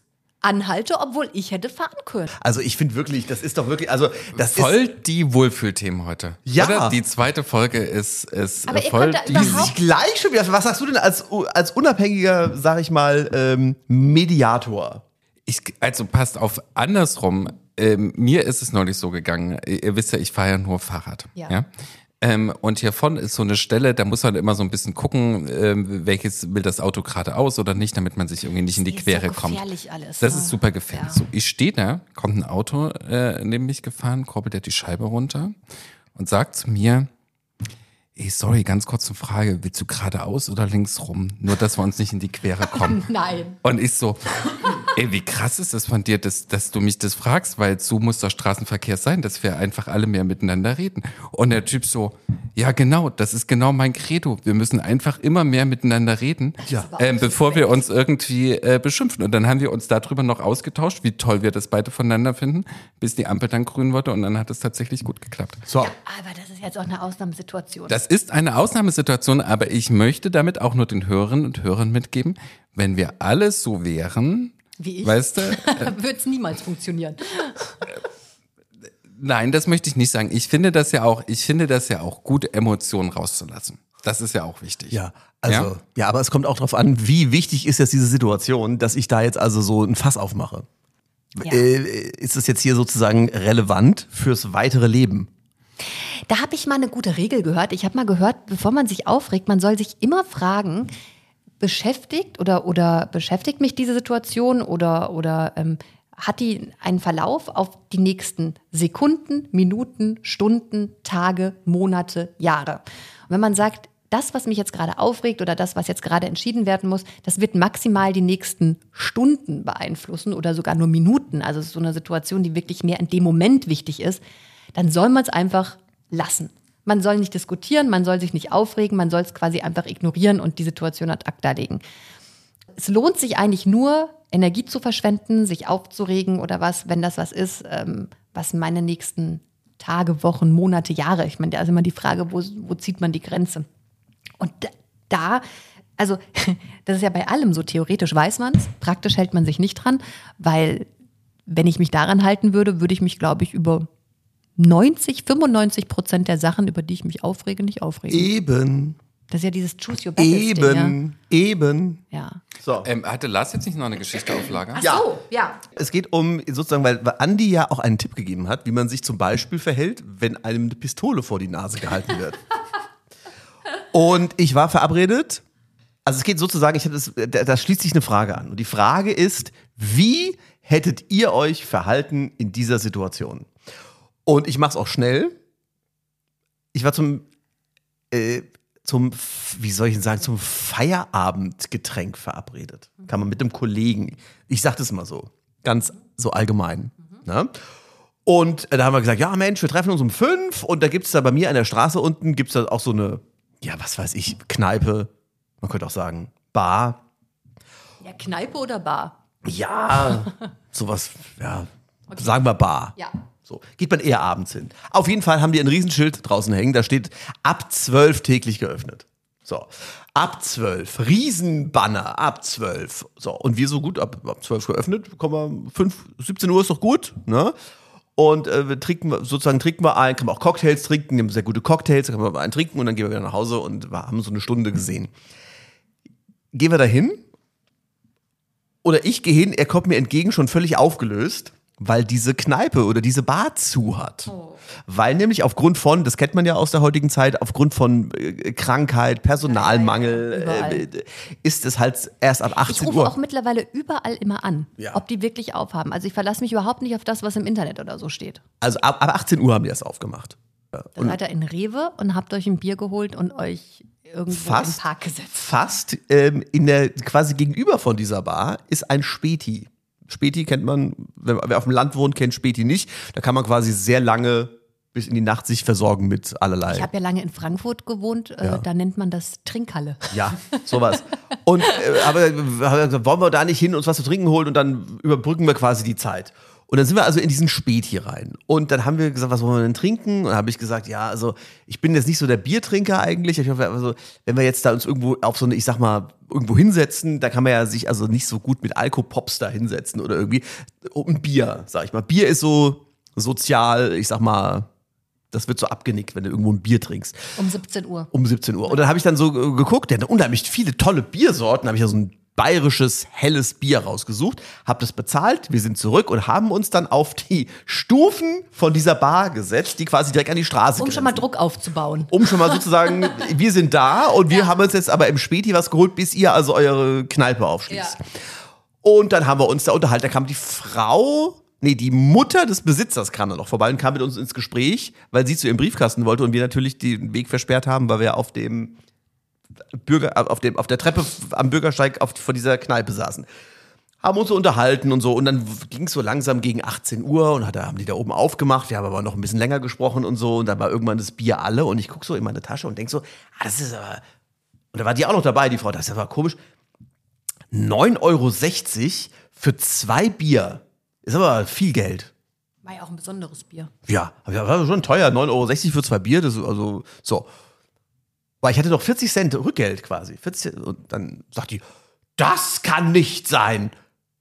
Speaker 3: anhalte, obwohl ich hätte fahren können.
Speaker 1: also ich finde wirklich, das ist doch wirklich, also das
Speaker 2: Voll
Speaker 1: ist
Speaker 2: die Wohlfühlthemen heute.
Speaker 1: Ja.
Speaker 2: Oder? Die zweite Folge ist, ist
Speaker 3: Aber ihr
Speaker 2: voll
Speaker 3: könnt da
Speaker 2: die.
Speaker 3: überhaupt-
Speaker 1: sich gleich schon wieder. Was sagst du denn als, als unabhängiger, sag ich mal, ähm, Mediator?
Speaker 2: Ich, also passt auf, andersrum. Ähm, mir ist es neulich so gegangen. Ihr, ihr wisst ja, ich fahre ja nur Fahrrad.
Speaker 3: Ja.
Speaker 2: Ähm, und hiervon ist so eine Stelle, da muss man immer so ein bisschen gucken, ähm, welches will das Auto geradeaus oder nicht, damit man sich irgendwie nicht in die Quere
Speaker 3: so
Speaker 2: kommt.
Speaker 3: alles,
Speaker 2: Das
Speaker 3: ne?
Speaker 2: ist super gefährlich.
Speaker 3: Ja.
Speaker 2: So, ich stehe da, kommt ein Auto äh, neben mich gefahren, kurbelt er die Scheibe runter und sagt zu mir, ey, sorry, ganz kurze Frage, willst du geradeaus oder links rum? Nur, dass wir uns nicht in die Quere kommen.
Speaker 3: Nein.
Speaker 2: Und ich so, ey, wie krass ist das von dir, dass, dass du mich das fragst, weil so muss doch Straßenverkehr sein, dass wir einfach alle mehr miteinander reden. Und der Typ so, ja genau, das ist genau mein Credo. Wir müssen einfach immer mehr miteinander reden,
Speaker 1: Ja.
Speaker 2: ähm, bevor wir uns irgendwie äh, beschimpfen. Und dann haben wir uns darüber noch ausgetauscht, wie toll wir das beide voneinander finden, bis die Ampel dann grün wurde und dann hat es tatsächlich gut geklappt.
Speaker 1: So.
Speaker 3: Aber das ist jetzt auch eine Ausnahmesituation.
Speaker 2: Das ist eine Ausnahmesituation, aber ich möchte damit auch nur den Hörerinnen und Hörern mitgeben, wenn wir alle so wären,
Speaker 3: Wie ich.
Speaker 2: weißt du,
Speaker 3: Wird es niemals funktionieren.
Speaker 2: Nein, das möchte ich nicht sagen. Ich finde das ja auch, ich finde das ja auch gut, Emotionen rauszulassen. Das ist ja auch wichtig.
Speaker 1: Ja, also, ja?
Speaker 2: Ja?
Speaker 1: aber es kommt auch darauf an, wie wichtig ist jetzt diese Situation, dass ich da jetzt also so ein Fass aufmache.
Speaker 3: Ja.
Speaker 1: Äh, ist es jetzt hier sozusagen relevant fürs weitere Leben?
Speaker 3: Da habe ich mal eine gute Regel gehört. Ich habe mal gehört, bevor man sich aufregt, man soll sich immer fragen, beschäftigt oder, oder beschäftigt mich diese Situation oder, oder ähm, hat die einen Verlauf auf die nächsten Sekunden, Minuten, Stunden, Tage, Monate, Jahre. Und wenn man sagt, das, was mich jetzt gerade aufregt oder das, was jetzt gerade entschieden werden muss, das wird maximal die nächsten Stunden beeinflussen oder sogar nur Minuten. Also es ist so eine Situation, die wirklich mehr in dem Moment wichtig ist. Dann soll man es einfach lassen. Man soll nicht diskutieren, man soll sich nicht aufregen, man soll es quasi einfach ignorieren und die Situation ad acta legen. Es lohnt sich eigentlich nur, Energie zu verschwenden, sich aufzuregen oder was, wenn das was ist, ähm, was meine nächsten Tage, Wochen, Monate, Jahre. Ich meine, da ist immer die Frage, wo, wo zieht man die Grenze? Und da- da, also das ist ja bei allem so, theoretisch weiß man es, praktisch hält man sich nicht dran, weil wenn ich mich daran halten würde, würde ich mich, glaube ich, über 90, 95 Prozent der Sachen, über die ich mich aufrege, nicht aufregen.
Speaker 1: Eben,
Speaker 3: Das ist ja dieses Choose Your Battles Ding,
Speaker 1: eben, eben.
Speaker 3: ja. ja.
Speaker 1: So.
Speaker 2: Ähm, hatte Lars jetzt nicht noch eine Geschichte auf Lager?
Speaker 1: Ja.
Speaker 3: So, ja.
Speaker 1: Es geht um sozusagen, weil, weil Andi ja auch einen Tipp gegeben hat, wie man sich zum Beispiel verhält, wenn einem eine Pistole vor die Nase gehalten wird. Und ich war verabredet. Also es geht sozusagen, ich das, da, da schließt sich eine Frage an. Und die Frage ist, wie hättet ihr euch verhalten in dieser Situation? Und ich mache es auch schnell. Ich war zum, äh, zum, wie soll ich denn sagen, zum Feierabendgetränk verabredet. Kann man mit einem Kollegen. Ich sag das mal so, ganz so allgemein. Ne? Und äh, da haben wir gesagt, ja Mensch, wir treffen uns um fünf und da gibt es da bei mir an der Straße unten, gibt es da auch so eine, ja was weiß ich, Kneipe, man könnte auch sagen, Bar.
Speaker 3: Ja, Kneipe oder Bar?
Speaker 1: Ja, sowas, ja, sagen wir Bar.
Speaker 3: Ja.
Speaker 1: So, geht man eher abends hin. Auf jeden Fall haben die ein Riesenschild draußen hängen, da steht ab 12 täglich geöffnet. So, ab 12, Riesenbanner, ab 12. So, und wir so gut, ab, ab 12 geöffnet, kommen wir, 5, 17 Uhr ist doch gut, ne? Und äh, wir trinken, sozusagen trinken wir ein, kann man auch Cocktails trinken, nehmen sehr gute Cocktails, kann man einen trinken und dann gehen wir wieder nach Hause und wir haben so eine Stunde gesehen. Gehen wir da hin oder ich gehe hin, er kommt mir entgegen, schon völlig aufgelöst, weil diese Kneipe oder diese Bar zu hat. Weil nämlich aufgrund von, das kennt man ja aus der heutigen Zeit, aufgrund von äh, Krankheit, Personalmangel,
Speaker 3: überall.
Speaker 1: äh, ist es halt erst ab
Speaker 3: Ich
Speaker 1: 18
Speaker 3: rufe
Speaker 1: Uhr.
Speaker 3: auch mittlerweile überall immer an,
Speaker 1: Ja.
Speaker 3: ob die wirklich aufhaben. Also ich verlasse mich überhaupt nicht auf das, was im Internet oder so steht.
Speaker 1: Also ab, ab 18 Uhr haben die das aufgemacht.
Speaker 3: Dann seid ihr in Rewe und habt euch ein Bier geholt und euch irgendwo
Speaker 1: Fast.
Speaker 3: in den Park gesetzt.
Speaker 1: Fast ähm, in der quasi gegenüber von dieser Bar ist ein Späti. Späti kennt man, wer, auf dem Land wohnt, kennt Späti nicht. Da kann man quasi sehr lange bis in die Nacht sich versorgen mit allerlei.
Speaker 3: Ich habe ja lange in Frankfurt gewohnt, äh,
Speaker 1: Ja.
Speaker 3: da nennt man das Trinkhalle.
Speaker 1: Ja, sowas. Und äh, aber haben gesagt, wollen wir da nicht hin uns was zu trinken holen und dann überbrücken wir quasi die Zeit. Und dann sind wir also in diesen Späti rein. Und dann haben wir gesagt, was wollen wir denn trinken? Und dann habe ich gesagt, ja, also ich bin jetzt nicht so der Biertrinker eigentlich. Ich hoffe, also, wenn wir jetzt da uns irgendwo auf so eine, ich sag mal, irgendwo hinsetzen, da kann man ja sich also nicht so gut mit Alkopops da hinsetzen oder irgendwie. Und ein Bier, sag ich mal. Bier ist so sozial, ich sag mal, das wird so abgenickt, wenn du irgendwo ein Bier trinkst
Speaker 3: Um 17 Uhr.
Speaker 1: um 17 Uhr. Und dann habe ich dann so geguckt, der hat unheimlich viele tolle Biersorten, habe ich ja so ein bayerisches helles Bier rausgesucht, habe das bezahlt, wir sind zurück und haben uns dann auf die Stufen von dieser Bar gesetzt, die quasi direkt an die Straße
Speaker 3: Um schon mal
Speaker 1: grenzen.
Speaker 3: Druck aufzubauen.
Speaker 1: um schon mal sozusagen, wir sind da und wir haben uns jetzt aber im Späti was geholt, bis ihr also eure Kneipe aufschließt.
Speaker 3: Ja.
Speaker 1: Und dann haben wir uns da unterhalten. Da kam die Frau, nee, die Mutter des Besitzers kam dann noch vorbei und kam mit uns ins Gespräch, weil sie zu ihrem Briefkasten wollte und wir natürlich den Weg versperrt haben, weil wir auf dem Bürger, auf dem, auf der Treppe am Bürgersteig auf, vor dieser Kneipe saßen. Haben uns so unterhalten und so. Und dann ging es so langsam gegen 18 Uhr und hat, haben die da oben aufgemacht. Wir haben aber noch ein bisschen länger gesprochen und so. Und dann war irgendwann das Bier alle. Und ich gucke so in meine Tasche und denk so, ah, das ist aber. Und da war die auch noch dabei, die Frau. Das ist aber komisch. 9,60 Euro für zwei Bier. Ist aber viel Geld.
Speaker 3: War ja auch ein besonderes Bier.
Speaker 1: Ja, aber war schon teuer. 9,60 Euro für zwei Bier. Das ist also so. Weil ich hatte noch 40 Cent Rückgeld quasi. 40 Cent. Und dann sagt die, das kann nicht sein.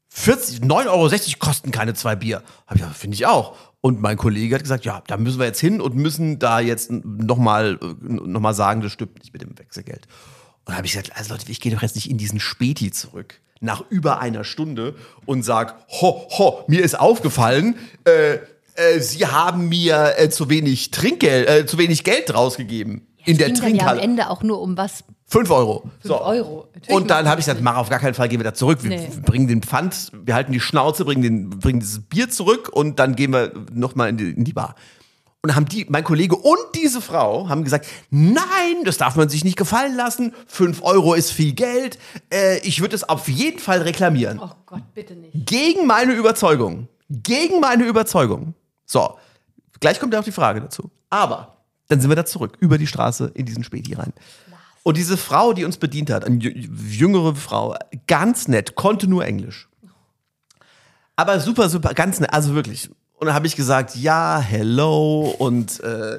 Speaker 1: 40, 9,60 Euro kosten keine zwei Bier. Hab ich gesagt, finde ich auch. Und mein Kollege hat gesagt, ja, da müssen wir jetzt hin und müssen da jetzt nochmal noch mal sagen, das stimmt nicht mit dem Wechselgeld. Und dann habe ich gesagt, also Leute, ich gehe doch jetzt nicht in diesen Späti zurück. Nach über einer Stunde und sag, ho, ho, mir ist aufgefallen, äh, äh, Sie haben mir äh, zu wenig Trinkgeld, äh, zu wenig Geld rausgegeben. In der
Speaker 3: ging dann ja am
Speaker 1: Trinkhalle.
Speaker 3: Ende auch nur um was.
Speaker 1: 5 Euro. so.
Speaker 3: Euro. Natürlich
Speaker 1: Und dann habe ich gesagt, mach auf gar keinen Fall, gehen wir da zurück. Wir
Speaker 3: Nee.
Speaker 1: bringen den Pfand, wir halten die Schnauze, bringen, den, bringen dieses Bier zurück und dann gehen wir nochmal in die, in die Bar. Und dann haben die, mein Kollege und diese Frau haben gesagt, nein, das darf man sich nicht gefallen lassen. 5 Euro ist viel Geld. Äh, ich würde es auf jeden Fall reklamieren.
Speaker 3: Oh Gott, bitte nicht.
Speaker 1: Gegen meine Überzeugung. Gegen meine Überzeugung. So, gleich kommt ja auch die Frage dazu. Aber dann sind wir da zurück, über die Straße in diesen Späti rein. Und diese Frau, die uns bedient hat, eine jü- jüngere Frau, ganz nett, konnte nur Englisch. Aber super, super, ganz nett, also wirklich. Und dann habe ich gesagt, ja, hello und äh,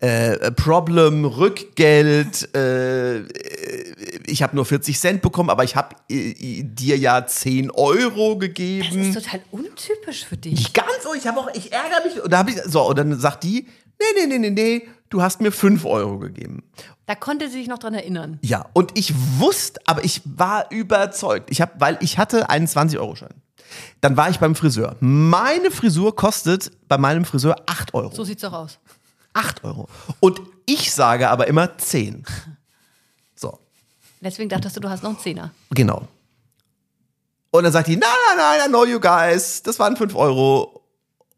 Speaker 1: äh, Problem, Rückgeld, äh, äh, ich habe nur 40 Cent bekommen, aber ich habe äh, dir ja 10 Euro
Speaker 3: Das
Speaker 1: gegeben.
Speaker 3: ist total untypisch für dich.
Speaker 1: Ich ganz so, ich habe auch, ich ärgere mich. Und, da hab ich, so, und dann sagt die, nee, nee, nee, nee, nee, du hast mir 5 Euro gegeben.
Speaker 3: Da konnte sie sich noch dran erinnern.
Speaker 1: Ja, und ich wusste, aber ich war überzeugt. Ich hab, weil ich hatte einen 20-Euro-Schein. Dann war ich beim Friseur. Meine Frisur kostet bei meinem Friseur 8 Euro.
Speaker 3: So sieht's doch aus.
Speaker 1: 8 Euro. Und ich sage aber immer 10. So,
Speaker 3: Deswegen dachtest du, du hast noch einen Zehner.
Speaker 1: genau. Und dann sagt die, nein, nein, nein, I know you guys, das waren 5 Euro.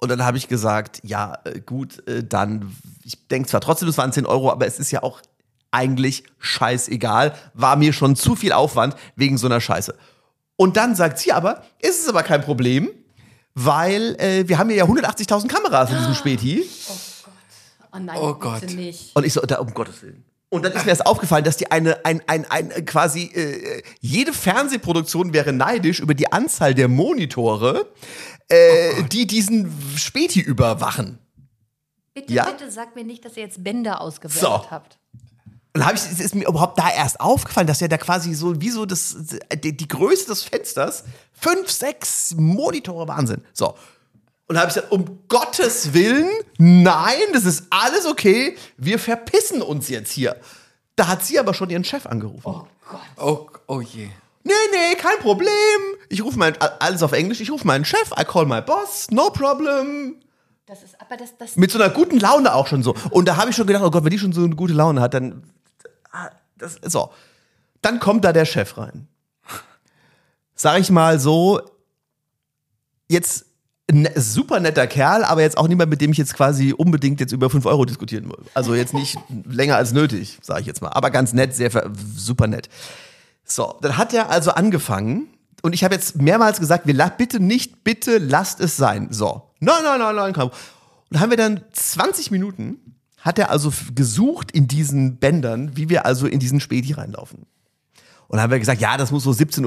Speaker 1: Und dann habe ich gesagt, ja, äh, gut, äh, dann, ich denke zwar trotzdem, es waren 10 Euro, aber es ist ja auch eigentlich scheißegal. War mir schon zu viel Aufwand wegen so einer Scheiße. Und dann sagt sie aber, ist es aber kein Problem, weil äh, wir haben hier ja 180.000 Kameras in diesem Späti.
Speaker 3: Oh nein,
Speaker 2: Oh
Speaker 3: bitte
Speaker 2: Gott.
Speaker 3: nicht.
Speaker 1: Und ich so, da, um Gottes Willen. Und dann ist mir erst aufgefallen, dass die eine, ein, ein, ein, äh, quasi, äh, jede Fernsehproduktion wäre neidisch über die Anzahl der Monitore, äh, die diesen Späti überwachen.
Speaker 3: Bitte,
Speaker 1: Ja?
Speaker 3: bitte sag mir nicht, dass ihr jetzt Bänder ausgewählt
Speaker 1: So.
Speaker 3: habt.
Speaker 1: Und dann habe ich, es ist mir überhaupt da erst aufgefallen, dass ja da quasi so, wie so das, die, die Größe des Fensters, fünf, sechs Monitore, Wahnsinn. So. Und dann habe ich gesagt, um Gottes Willen, nein, das ist alles okay, wir verpissen uns jetzt hier. Da hat sie aber schon ihren Chef angerufen.
Speaker 2: Oh, oh je.
Speaker 1: Nee, nee, kein Problem. Ich rufe meinen, alles auf Englisch, ich rufe meinen Chef, I call my boss, no problem.
Speaker 3: Das ist, aber das, das,
Speaker 1: Mit so einer guten Laune auch schon so. Und da habe ich schon gedacht, oh Gott, wenn die schon so eine gute Laune hat, dann. ah, Das, so. Dann kommt da der Chef rein. Sag ich mal so, jetzt ein super netter Kerl, aber jetzt auch niemand, mit dem ich jetzt quasi unbedingt jetzt über 5 Euro diskutieren will. Also jetzt nicht länger als nötig, sage ich jetzt mal. Aber ganz nett, sehr super nett. So, dann hat er also angefangen und ich habe jetzt mehrmals gesagt, wir la bitte nicht, bitte lasst es sein. So, nein, nein, nein, nein. Komm. Und haben wir dann 20 Minuten, hat er also gesucht in diesen Bändern, wie wir also in diesen Späti reinlaufen. Und dann haben wir gesagt, ja, das muss so 17.15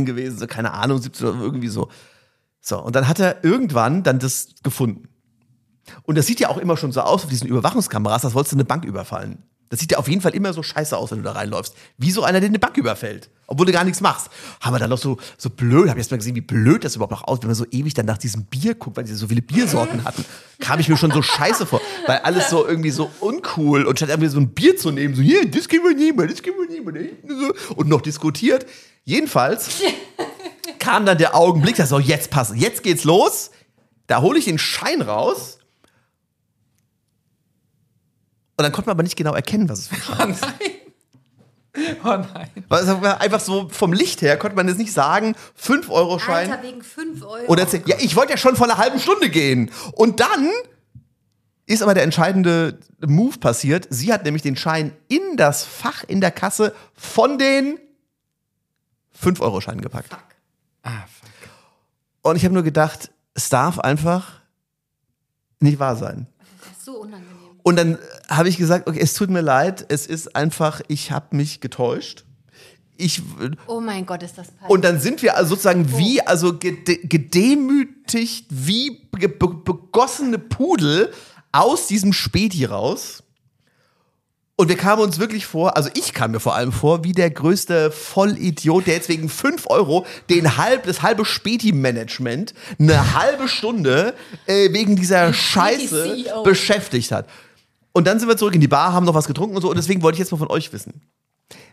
Speaker 1: Uhr gewesen sein, keine Ahnung, 17 Uhr, irgendwie so. So, und dann hat er irgendwann dann das gefunden. Und das sieht ja auch immer schon so aus auf diesen Überwachungskameras, als wolltest du eine Bank überfallen. Das sieht ja auf jeden Fall immer so scheiße aus, wenn du da reinläufst. Wie so einer, der eine Bank überfällt. Obwohl du gar nichts machst. Haben wir dann noch so, so blöd, hab ich erst mal gesehen, wie blöd das überhaupt noch aus, wenn man so ewig dann nach diesem Bier guckt, weil sie so viele Biersorten hatten. Kam ich mir schon so scheiße vor. Weil alles so irgendwie so uncool. Und statt irgendwie so ein Bier zu nehmen, so, hier, das geben wir niemand, das geben wir So, und noch diskutiert. Jedenfalls kam dann der Augenblick, da so, jetzt passen, jetzt geht's los. Da hole ich den Schein raus. Und dann konnte man aber nicht genau erkennen, was es für ein Schein ist.
Speaker 2: Oh nein.
Speaker 1: Weil es war Einfach so vom Licht her konnte man jetzt nicht sagen, 5-Euro-Schein
Speaker 3: Alter, wegen 5 Euro.
Speaker 1: oder 10. Ja, ich wollte ja schon vor einer halben Stunde gehen. Und dann ist aber der entscheidende Move passiert. Sie hat nämlich den Schein in das Fach in der Kasse von den 5-Euro-Scheinen gepackt.
Speaker 2: Ah, fuck.
Speaker 1: Und ich habe nur gedacht, es darf einfach nicht wahr sein.
Speaker 3: das ist so unangenehm.
Speaker 1: Und dann habe ich gesagt, okay, es tut mir leid, es ist einfach, ich habe mich getäuscht. Ich,
Speaker 3: Oh mein Gott, ist das peinlich.
Speaker 1: und dann sind wir also sozusagen wie, also gede gedemütigt, wie be be begossene Pudel aus diesem Späti raus. Und wir kamen uns wirklich vor, also ich kam mir vor allem vor, wie der größte Vollidiot, der jetzt wegen 5 Euro den halb, das halbe Späti-Management eine halbe Stunde äh, wegen dieser Scheiße
Speaker 3: CEO.
Speaker 1: beschäftigt hat. Und dann sind wir zurück in die Bar, haben noch was getrunken und so. Und deswegen wollte ich jetzt mal von euch wissen.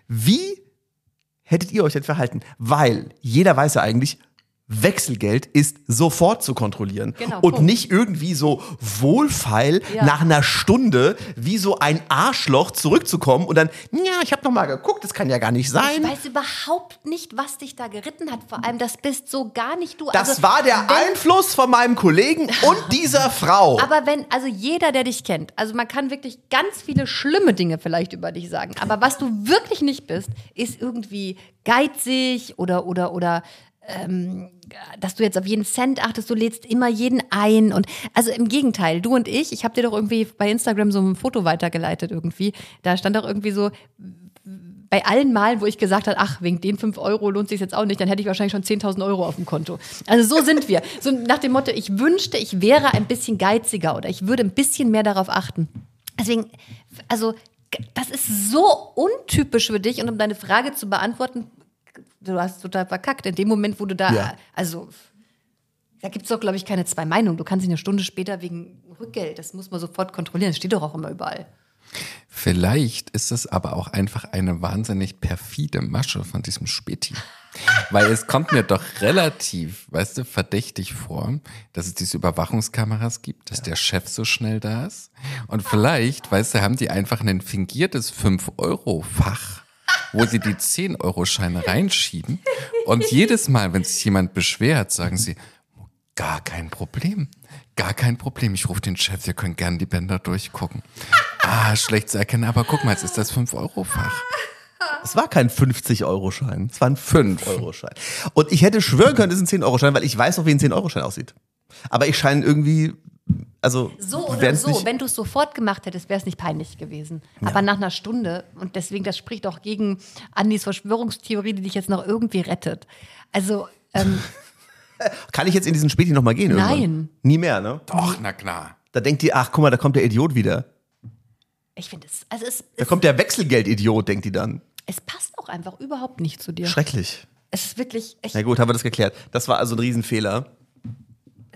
Speaker 1: Wie hättet ihr euch denn verhalten? Weil jeder weiß ja eigentlich, Wechselgeld ist sofort zu kontrollieren
Speaker 3: Genau,
Speaker 1: und
Speaker 3: Punkt.
Speaker 1: nicht irgendwie so wohlfeil
Speaker 3: Ja.
Speaker 1: nach einer Stunde wie so ein Arschloch zurückzukommen und dann, ja, ich habe noch mal geguckt, das kann ja gar nicht
Speaker 3: ich
Speaker 1: sein.
Speaker 3: weiß überhaupt nicht, was dich da geritten hat. Vor allem, das bist so gar nicht du.
Speaker 1: Das
Speaker 3: also,
Speaker 1: war der
Speaker 3: wenn,
Speaker 1: Einfluss von meinem Kollegen und dieser Frau.
Speaker 3: Aber wenn, also jeder, der dich kennt, also man kann wirklich ganz viele schlimme Dinge vielleicht über dich sagen, aber was du wirklich nicht bist, ist irgendwie geizig oder, oder, oder, ähm, dass du jetzt auf jeden Cent achtest, du lädst immer jeden ein und also im Gegenteil, du und ich, ich habe dir doch irgendwie bei Instagram so ein Foto weitergeleitet irgendwie, da stand doch irgendwie so, bei allen Malen, wo ich gesagt habe, ach, wegen den 5 Euro lohnt sich jetzt auch nicht, dann hätte ich wahrscheinlich schon 10.000 Euro auf dem Konto. Also so sind wir. So nach dem Motto, ich wünschte, ich wäre ein bisschen geiziger oder ich würde ein bisschen mehr darauf achten. Deswegen, also das ist so untypisch für dich und um deine Frage zu beantworten, du hast total verkackt. In dem Moment, wo du da,
Speaker 1: Ja.
Speaker 3: also da gibt es doch, glaube ich, keine zwei Meinungen. Du kannst dich eine Stunde später wegen Rückgeld, das muss man sofort kontrollieren. Das steht doch auch immer überall.
Speaker 2: Vielleicht ist es aber auch einfach eine wahnsinnig perfide Masche von diesem Späti. Weil es kommt mir doch relativ, weißt du, verdächtig vor, dass es diese Überwachungskameras gibt, dass der Chef so schnell da ist. Und vielleicht, weißt du, haben die einfach ein fingiertes 5-Euro-Fach, wo sie die 10-Euro-Scheine reinschieben. Und jedes Mal, wenn sich jemand beschwert, sagen sie, gar kein Problem. Gar kein Problem. Ich rufe den Chef, wir können gerne die Bänder durchgucken. Ah, schlecht zu erkennen, aber guck mal, jetzt ist das 5-Euro-Fach.
Speaker 1: Es war kein 50-Euro-Schein, es war ein
Speaker 2: Fünf.
Speaker 1: 5-Euro-Schein. Und ich hätte schwören können, es ist ein 10-Euro-Schein, weil ich weiß auch, wie ein 10-Euro-Schein aussieht. Aber ich scheine irgendwie, also
Speaker 3: So oder so, wenn du es sofort gemacht hättest, wäre es nicht peinlich gewesen. Aber nach einer Stunde, und deswegen, das spricht auch gegen Andys Verschwörungstheorie, die dich jetzt noch irgendwie rettet. Also, ähm,
Speaker 1: Kann ich jetzt in diesen Späti nochmal gehen? Irgendwann?
Speaker 3: Nein.
Speaker 1: Nie mehr, ne?
Speaker 2: Doch, na klar.
Speaker 1: Da denkt die, ach guck mal, da kommt der Idiot wieder.
Speaker 3: ich finde es, also es,
Speaker 1: Da
Speaker 3: es,
Speaker 1: kommt der Wechselgeld-Idiot, denkt die dann.
Speaker 3: es passt auch einfach überhaupt nicht zu dir.
Speaker 1: Schrecklich.
Speaker 3: Es ist wirklich, echt,
Speaker 1: Na gut, haben wir das geklärt. Das war also ein Riesenfehler.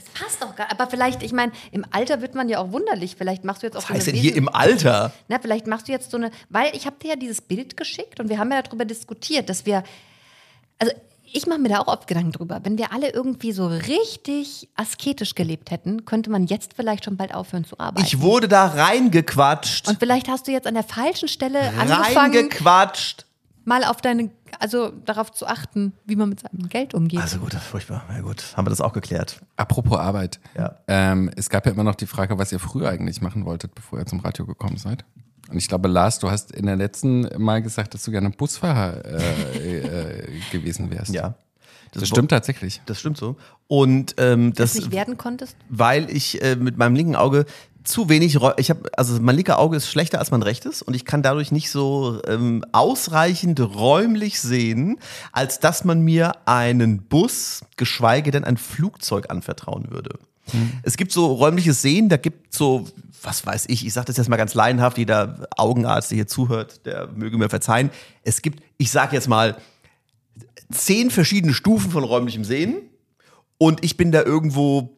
Speaker 3: Es passt auch gar Aber vielleicht, ich meine, im Alter wird man ja auch wunderlich. Vielleicht machst du jetzt auch
Speaker 1: Was
Speaker 3: so
Speaker 1: heißt
Speaker 3: eine
Speaker 1: denn hier im Alter?
Speaker 3: Na, vielleicht machst du jetzt so eine, weil ich habe dir ja dieses Bild geschickt und wir haben ja darüber diskutiert, dass wir, also ich mache mir da auch oft Gedanken drüber. Wenn wir alle irgendwie so richtig asketisch gelebt hätten, könnte man jetzt vielleicht schon bald aufhören zu arbeiten.
Speaker 1: Ich wurde da reingequatscht.
Speaker 3: und vielleicht hast du jetzt an der falschen Stelle angefangen,
Speaker 1: Reingequatscht.
Speaker 3: Mal auf deine, also darauf zu achten, wie man mit seinem Geld umgeht.
Speaker 1: Also gut, das ist furchtbar. Ja gut, haben wir das auch geklärt.
Speaker 2: Apropos Arbeit.
Speaker 1: Ja.
Speaker 2: Ähm, es gab ja immer noch die Frage, was ihr früher eigentlich machen wolltet, bevor ihr zum Radio gekommen seid. Und ich glaube, Lars, du hast in der letzten Mal gesagt, dass du gerne Busfahrer äh, äh, gewesen wärst.
Speaker 1: Ja.
Speaker 2: Das stimmt tatsächlich.
Speaker 1: Das stimmt so. Und ähm,
Speaker 3: das
Speaker 1: das,
Speaker 3: nicht werden konntest?
Speaker 1: weil ich äh, mit meinem linken Auge zu wenig, ich habe, also mein linker Auge ist schlechter als mein rechtes und ich kann dadurch nicht so ähm, ausreichend räumlich sehen, als dass man mir einen Bus, geschweige denn ein Flugzeug anvertrauen würde. Es gibt so räumliches Sehen, da gibt so, was weiß ich, ich sage das jetzt mal ganz laienhaft, jeder Augenarzt, der hier zuhört, der möge mir verzeihen. Es gibt, ich sage jetzt mal, zehn verschiedene Stufen von räumlichem Sehen und ich bin da irgendwo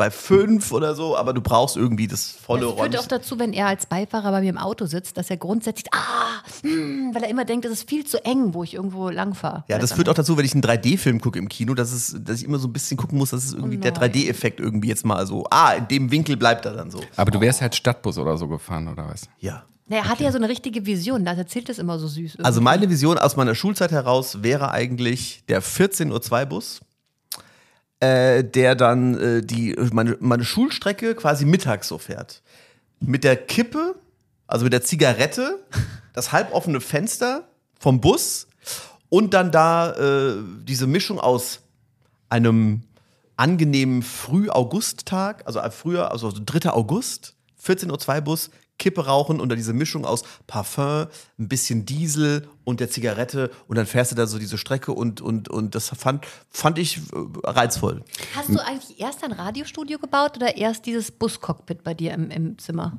Speaker 1: bei fünf oder so, aber du brauchst irgendwie das volle
Speaker 3: Das führt auch dazu, wenn er als Beifahrer bei mir im Auto sitzt, dass er grundsätzlich, ah, hm, weil er immer denkt, es ist viel zu eng, wo ich irgendwo langfahre.
Speaker 1: Ja, das führt auch dazu, wenn ich einen 3D-Film gucke im Kino, dass, es, dass ich immer so ein bisschen gucken muss, dass es irgendwie der
Speaker 3: nein.
Speaker 1: 3D-Effekt irgendwie jetzt mal so, ah, in dem Winkel bleibt er dann so.
Speaker 2: Aber du wärst halt Stadtbus oder so gefahren, oder was?
Speaker 1: Ja.
Speaker 3: Na, Er hat ja so eine richtige Vision, das erzählt es immer so süß.
Speaker 1: Also meine Vision aus meiner Schulzeit heraus wäre eigentlich der 14.02 Bus, äh, der dann äh, die, meine, meine Schulstrecke quasi mittags so fährt. Mit der Kippe, also mit der Zigarette, das halboffene Fenster vom Bus und dann da äh, diese Mischung aus einem angenehmen Früh-August-Tag, also früher, also 3. August, 14.02 Uhr Bus, Kippe rauchen und dann diese Mischung aus Parfum, ein bisschen Diesel und der Zigarette und dann fährst du da so diese Strecke und, und, und das fand, fand ich äh, reizvoll.
Speaker 3: Hast du eigentlich erst ein Radiostudio gebaut oder erst dieses Buscockpit bei dir im, im Zimmer?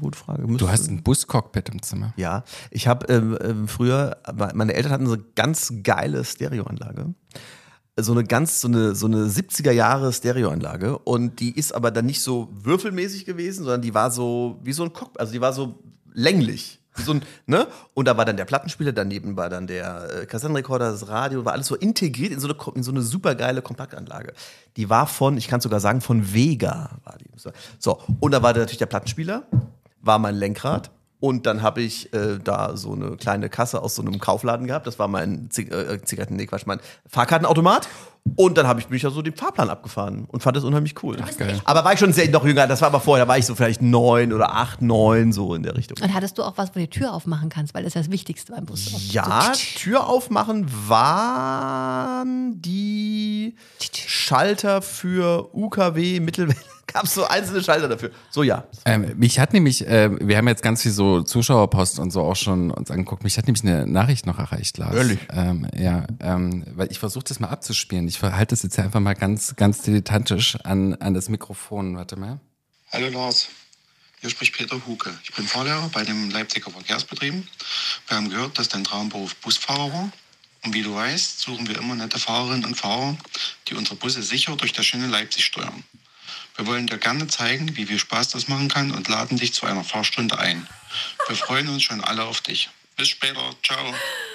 Speaker 1: Gute Frage.
Speaker 2: Du hast ein Buscockpit im Zimmer.
Speaker 1: Ja, ich habe ähm, ähm, früher, meine Eltern hatten so eine ganz geile Stereoanlage. So eine ganz, so eine, so eine 70er Jahre Stereoanlage. Und die ist aber dann nicht so würfelmäßig gewesen, sondern die war so wie so ein Cockpit, also die war so länglich. So ein, ne? Und da war dann der Plattenspieler, daneben war dann der äh, Kassettenrekorder, das Radio, war alles so integriert in so eine, in so eine super geile Kompaktanlage. Die war von, ich kann sogar sagen, von Vega war die. So, und da war natürlich der Plattenspieler, war mein Lenkrad. Und dann habe ich äh, da so eine kleine Kasse aus so einem Kaufladen gehabt. Das war mein Zig äh, Zigaretten, nee, Quatsch, mein Fahrkartenautomat. Und dann habe ich mich ja so den Fahrplan abgefahren und fand das unheimlich cool.
Speaker 2: geil.
Speaker 1: Aber war ich schon sehr noch jünger, das war aber vorher, da war ich so vielleicht neun oder acht, neun, so in der Richtung.
Speaker 3: Und hattest du auch was, wo du die Tür aufmachen kannst, weil das ist das Wichtigste beim Bus.
Speaker 1: Ja, Tür aufmachen waren die Schalter für UKW, Mittelwelle, gab es so einzelne Schalter dafür. So, ja.
Speaker 2: Ähm, mich hat nämlich, äh, wir haben jetzt ganz viel so Zuschauerpost und so auch schon uns angeguckt. Mich hat nämlich eine Nachricht noch erreicht, Lars.
Speaker 1: Ehrlich?
Speaker 2: Ähm, ja, ähm, weil ich versuche das mal abzuspielen. Ich halte das jetzt einfach mal ganz, ganz dilettantisch an, an das Mikrofon. Warte mal.
Speaker 6: Hallo Lars, hier spricht Peter Huke. Ich bin Fahrlehrer bei den Leipziger Verkehrsbetrieben. Wir haben gehört, dass dein Traumberuf Busfahrer war. Und wie du weißt, suchen wir immer nette Fahrerinnen und Fahrer, die unsere Busse sicher durch das schöne Leipzig steuern. Wir wollen dir gerne zeigen, wie viel Spaß das machen kann und laden dich zu einer Fahrstunde ein. Wir freuen uns schon alle auf dich. Bis später. Ciao.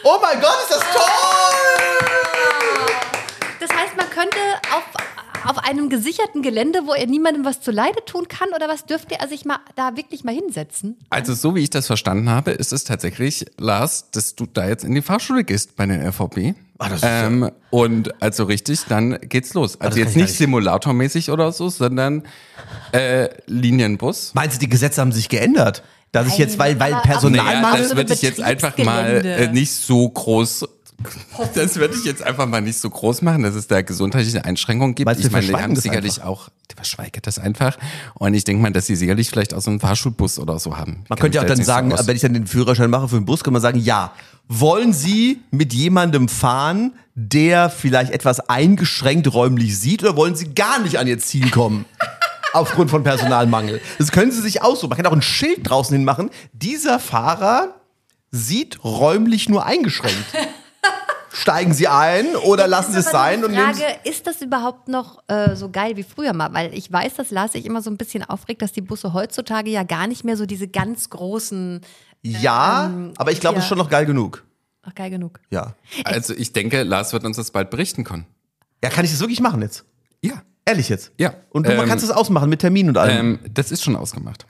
Speaker 1: Oh mein Gott, ist das toll!
Speaker 3: Das heißt, man könnte auf, auf einem gesicherten Gelände, wo er niemandem was zuleide tun kann, oder was dürfte er sich mal da wirklich mal hinsetzen?
Speaker 2: Also so wie ich das verstanden habe, ist es tatsächlich, Lars, dass du da jetzt in die Fahrschule gehst bei den RVB.
Speaker 1: Ah, das ist ja-
Speaker 2: ähm, und also richtig, dann geht's los. Also
Speaker 1: kann
Speaker 2: jetzt nicht
Speaker 1: nicht.
Speaker 2: simulatormäßig oder so, sondern äh, Linienbus.
Speaker 1: Meinst du, die Gesetze haben sich geändert? Dass ich jetzt, weil, weil Personal
Speaker 2: Naja, das würde ich jetzt einfach mal äh, nicht so groß. Das würde ich jetzt einfach mal nicht so groß machen, dass es da gesundheitliche Einschränkungen gibt.
Speaker 1: Meinst
Speaker 2: ich meine, die haben sicherlich auch, die verschweigt das einfach. Und ich denke mal, dass sie sicherlich vielleicht auch so einen Fahrschulbus oder so haben.
Speaker 1: Man könnte ja auch dann sagen, wenn ich dann den Führerschein mache für den Bus, kann man sagen, ja, wollen Sie mit jemandem fahren, der vielleicht etwas eingeschränkt räumlich sieht, oder wollen Sie gar nicht an Ihr Ziel kommen? Aufgrund von Personalmangel. Das können Sie sich aussuchen. Man kann auch ein Schild draußen hin machen. Dieser Fahrer sieht räumlich nur eingeschränkt. Steigen Sie ein oder lassen Sie es sein
Speaker 3: die Frage, ist das überhaupt noch äh, so geil wie früher mal? Weil ich weiß, dass Lars sich immer so ein bisschen aufregt, dass die Busse heutzutage ja gar nicht mehr so diese ganz großen.
Speaker 1: Ja, aber ich glaube, es ist schon noch geil genug.
Speaker 3: Ach, geil genug.
Speaker 1: Ja.
Speaker 2: Also ich denke, Lars wird uns das bald berichten können.
Speaker 1: Ja, kann ich das wirklich machen jetzt?
Speaker 2: Ja.
Speaker 1: Ehrlich jetzt?
Speaker 2: Ja.
Speaker 1: Und du
Speaker 2: Ähm,
Speaker 1: kannst es ausmachen mit Termin und allem.
Speaker 2: Ähm, das ist schon ausgemacht.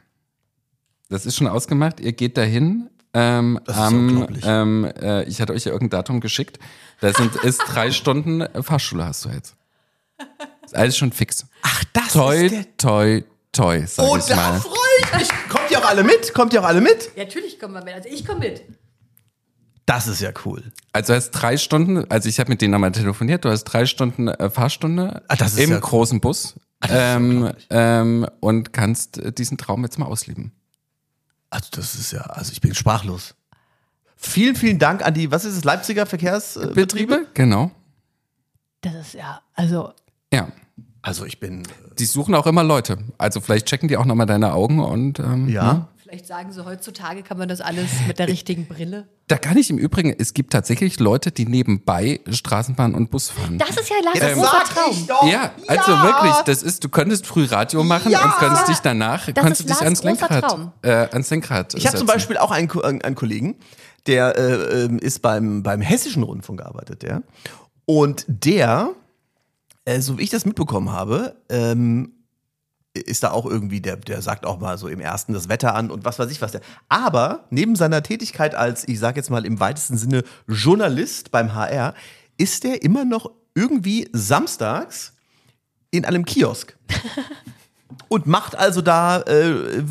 Speaker 2: Das ist schon ausgemacht. Ihr geht dahin. Ähm,
Speaker 1: Das ist
Speaker 2: am,
Speaker 1: unglaublich.
Speaker 2: ähm, äh, ich hatte euch ja irgendein Datum geschickt. Da sind ist drei Stunden äh, Fahrschule hast du jetzt. Ist alles schon fix.
Speaker 1: Ach, das
Speaker 2: Toi, toi, toi, sag
Speaker 1: Oh,
Speaker 2: ich
Speaker 1: da
Speaker 2: mal.
Speaker 1: freue ich mich. Kommt ihr auch alle mit? Kommt ihr auch alle mit?
Speaker 3: Ja, natürlich kommen wir mit. Also ich komme mit.
Speaker 1: Das ist ja cool.
Speaker 2: Also du hast drei Stunden, also ich habe mit denen nochmal telefoniert, du hast drei Stunden äh, Fahrstunde
Speaker 1: Ah, das ist
Speaker 2: im
Speaker 1: ja cool.
Speaker 2: großen Bus ähm, ähm, und kannst äh, diesen Traum jetzt mal ausleben.
Speaker 1: Also das ist ja, also ich bin sprachlos. Vielen, vielen Dank an die, was ist es, Leipziger Verkehrsbetriebe?
Speaker 2: Betriebe? Genau.
Speaker 3: Das ist ja, also
Speaker 2: Ja.
Speaker 1: Also ich bin,
Speaker 2: Die suchen auch immer Leute. Also vielleicht checken die auch nochmal deine Augen und ähm,
Speaker 1: ja.
Speaker 3: Vielleicht sagen sie, heutzutage kann man das alles mit der richtigen Brille.
Speaker 2: Da kann ich im Übrigen, es gibt tatsächlich Leute, die nebenbei Straßenbahn und Bus fahren.
Speaker 3: Das ist ja Lars
Speaker 1: Das
Speaker 3: großer Traum.
Speaker 1: ich doch.
Speaker 2: ja, also wirklich, das ist, du könntest früh Radio machen
Speaker 1: Ja.
Speaker 2: und könntest dich danach, könntest
Speaker 3: ist
Speaker 2: dich
Speaker 3: Lars
Speaker 2: ans Lenkrad, äh, ans Lenkrad
Speaker 1: Ich habe zum. Beispiel auch einen, Ko- einen Kollegen, der äh, ähm, ist beim, beim Hessischen Rundfunk gearbeitet, der. Und der, äh, so wie ich das mitbekommen habe, ähm, ist da auch irgendwie, der, der sagt auch mal so im ersten das Wetter an und was weiß ich was. Der. Aber neben seiner Tätigkeit als, ich sage jetzt mal im weitesten Sinne, Journalist beim HR, ist der immer noch irgendwie samstags in einem Kiosk. und macht also da, äh,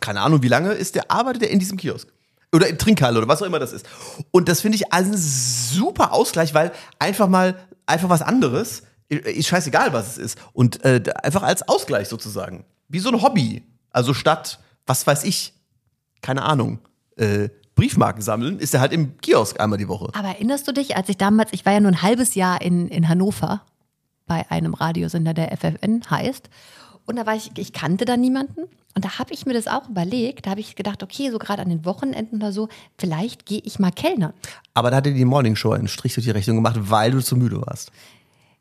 Speaker 1: keine Ahnung wie lange, ist der, arbeitet er in diesem Kiosk. Oder in Trinkhalle oder was auch immer das ist. Und das finde ich einen super Ausgleich, weil einfach mal, einfach was anderes, ist scheißegal, was es ist. Und äh, einfach als Ausgleich sozusagen. Wie so ein Hobby. Also statt, was weiß ich, keine Ahnung, äh, Briefmarken sammeln, ist er halt im Kiosk einmal die Woche.
Speaker 3: Aber erinnerst du dich, als ich damals, ich war ja nur ein halbes Jahr in, in Hannover bei einem Radiosender, der FFN heißt. Und da war ich, ich kannte da niemanden. Und da habe ich mir das auch überlegt. Da habe ich gedacht, okay, so gerade an den Wochenenden oder so, vielleicht gehe ich mal Kellnern.
Speaker 1: Aber da hat er die Morning Show einen Strich durch die Rechnung gemacht, weil du zu müde warst.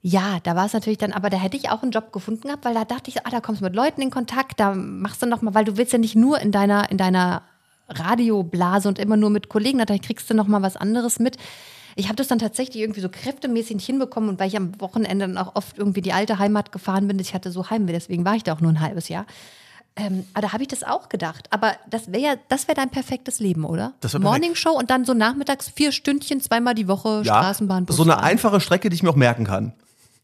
Speaker 3: Ja, da war es natürlich dann, aber da hätte ich auch einen Job gefunden gehabt, weil da dachte ich, ah, da kommst du mit Leuten in Kontakt, da machst du noch mal, weil du willst ja nicht nur in deiner, in deiner Radioblase und immer nur mit Kollegen, da kriegst du noch mal was anderes mit. Ich habe das dann tatsächlich irgendwie so kräftemäßig nicht hinbekommen und weil ich am Wochenende dann auch oft irgendwie die alte Heimat gefahren bin, ich hatte so Heimweh, deswegen war ich da auch nur ein halbes Jahr. Ähm, aber da habe ich das auch gedacht. Aber das wäre ja, das wäre dein perfektes Leben, oder?
Speaker 1: Das.
Speaker 3: Morning Show und dann so nachmittags vier Stündchen, zweimal die Woche Straßenbahn. Bus
Speaker 1: So eine einfache Strecke, die ich mir auch merken kann.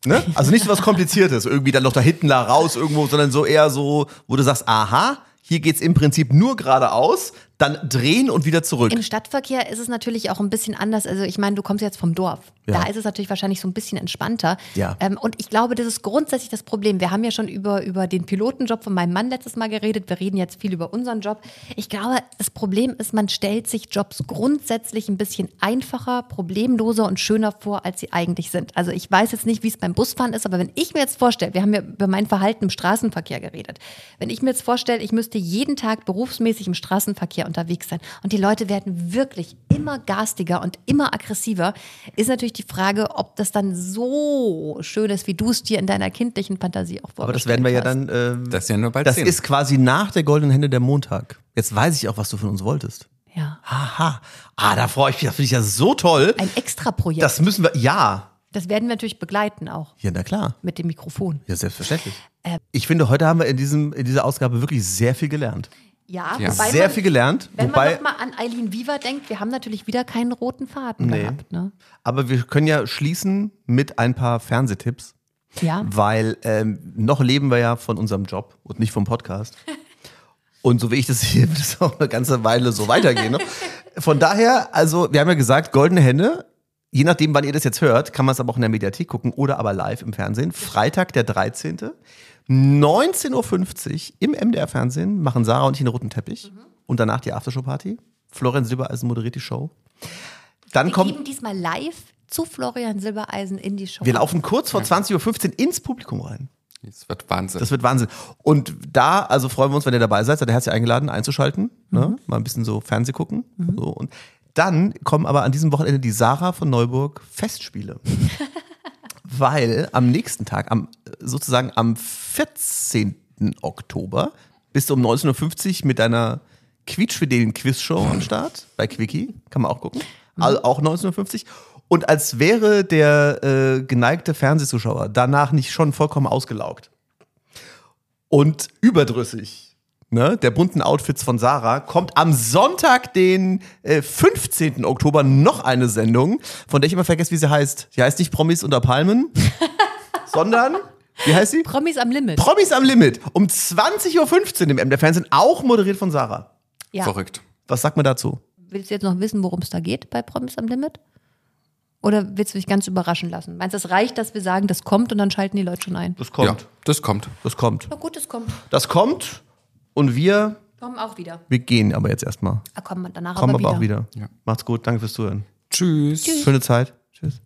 Speaker 1: Ne? Also nicht so was Kompliziertes, irgendwie dann noch da hinten da raus irgendwo, sondern so eher so, wo du sagst, aha, hier geht's im Prinzip nur geradeaus, dann drehen und wieder zurück.
Speaker 3: Im Stadtverkehr ist es natürlich auch ein bisschen anders. Also ich meine, du kommst jetzt vom Dorf.
Speaker 1: Ja.
Speaker 3: Da ist es natürlich wahrscheinlich so ein bisschen entspannter.
Speaker 1: Ja.
Speaker 3: Ähm, und ich glaube, das ist grundsätzlich das Problem. Wir haben ja schon über, über den Pilotenjob von meinem Mann letztes Mal geredet. Wir reden jetzt viel über unseren Job. Ich glaube, das Problem ist, man stellt sich Jobs grundsätzlich ein bisschen einfacher, problemloser und schöner vor, als sie eigentlich sind. Also ich weiß jetzt nicht, wie es beim Busfahren ist, aber wenn ich mir jetzt vorstelle, wir haben ja über mein Verhalten im Straßenverkehr geredet. Wenn ich mir jetzt vorstelle, ich müsste jeden Tag berufsmäßig im Straßenverkehr unterwegs sein und die Leute werden wirklich immer garstiger und immer aggressiver, ist natürlich die Frage, ob das dann so schön ist, wie du es dir in deiner kindlichen Fantasie auch vorgestellt
Speaker 1: Aber das werden wir ja
Speaker 3: hast.
Speaker 1: dann. ähm,
Speaker 2: Das ist ja nur bald
Speaker 1: das
Speaker 2: sehen.
Speaker 1: ist quasi nach der goldenen Hände der Montag. Jetzt weiß ich auch, was du von uns wolltest.
Speaker 3: Ja.
Speaker 1: Aha. Ah, da freue ich mich. Das finde ich ja so toll.
Speaker 3: Ein Extraprojekt.
Speaker 1: Das müssen wir. Ja.
Speaker 3: Das werden wir natürlich begleiten auch
Speaker 1: Ja, na klar.
Speaker 3: mit dem Mikrofon.
Speaker 1: Ja, selbstverständlich.
Speaker 3: Äh.
Speaker 1: ich finde, heute haben wir in, diesem, in dieser Ausgabe wirklich sehr viel gelernt.
Speaker 3: Ja,
Speaker 2: Ja.
Speaker 3: wobei
Speaker 1: Sehr
Speaker 3: man,
Speaker 1: viel gelernt.
Speaker 3: Wenn
Speaker 1: wobei,
Speaker 3: man nochmal an Eileen Viva denkt, wir haben natürlich wieder keinen roten Faden
Speaker 1: Nee.
Speaker 3: gehabt. Ne?
Speaker 1: aber wir können ja schließen mit ein paar Fernsehtipps,
Speaker 3: Ja.
Speaker 1: weil ähm, noch leben wir ja von unserem Job und nicht vom Podcast. Und so wie ich das sehe, wird es auch eine ganze Weile so weitergehen. Ne? Von daher, also wir haben ja gesagt, goldene Hände. Je nachdem, wann ihr das jetzt hört, kann man es aber auch in der Mediathek gucken oder aber live im Fernsehen. Freitag, der 13. 19.50 Uhr im MDR-Fernsehen machen Sarah und ich einen roten Teppich. Und danach die Aftershow-Party. Florian Silbereisen moderiert die Show. Dann
Speaker 3: Wir
Speaker 1: kommt
Speaker 3: geben diesmal live zu Florian Silbereisen in die Show.
Speaker 1: wir laufen kurz vor 20.15 Uhr ins Publikum rein.
Speaker 2: Das wird Wahnsinn.
Speaker 1: Das wird Wahnsinn. Und da, also freuen wir uns, wenn ihr dabei seid. Seid ihr herzlich eingeladen, einzuschalten. Ne?
Speaker 3: Mhm.
Speaker 1: Mal ein bisschen so Fernseh gucken. So. Und dann kommen aber an diesem Wochenende die Sarah von Neuburg Festspiele. Weil am nächsten Tag, am, sozusagen am 14. Oktober, bist du um 19.50 Uhr mit deiner quietschfidelen Quizshow am Start bei Quickie. Kann man auch gucken. All, auch 19.50 Uhr. Und als wäre der äh, geneigte Fernsehzuschauer danach nicht schon vollkommen ausgelaugt und überdrüssig ne, der bunten Outfits von Sarah, kommt am Sonntag, den äh, 15. Oktober, noch eine Sendung, von der ich immer vergesse, wie sie heißt. Sie heißt nicht Promis unter Palmen, sondern, wie heißt sie?
Speaker 3: Promis am Limit.
Speaker 1: Promis am Limit. Um 20.15 Uhr im MDR Fernsehen, auch moderiert von Sarah.
Speaker 3: ja.
Speaker 2: Verrückt.
Speaker 1: Was sagt man dazu?
Speaker 3: Willst du jetzt noch wissen, worum es da geht bei Promis am Limit? Oder willst du dich ganz überraschen lassen? Meinst du, es reicht, dass wir sagen, das kommt und dann schalten die Leute schon ein?
Speaker 1: Das kommt.
Speaker 2: Ja, das kommt.
Speaker 1: Das kommt.
Speaker 3: Na gut, es kommt.
Speaker 1: Das kommt und wir,
Speaker 3: Kommen auch wieder.
Speaker 1: wir gehen aber jetzt erstmal.
Speaker 3: Ah, kommen danach
Speaker 1: Kommen
Speaker 3: aber
Speaker 1: aber
Speaker 3: wieder.
Speaker 1: auch wieder. Macht's gut, danke fürs Zuhören.
Speaker 2: Tschüss.
Speaker 1: Schöne Zeit. Tschüss.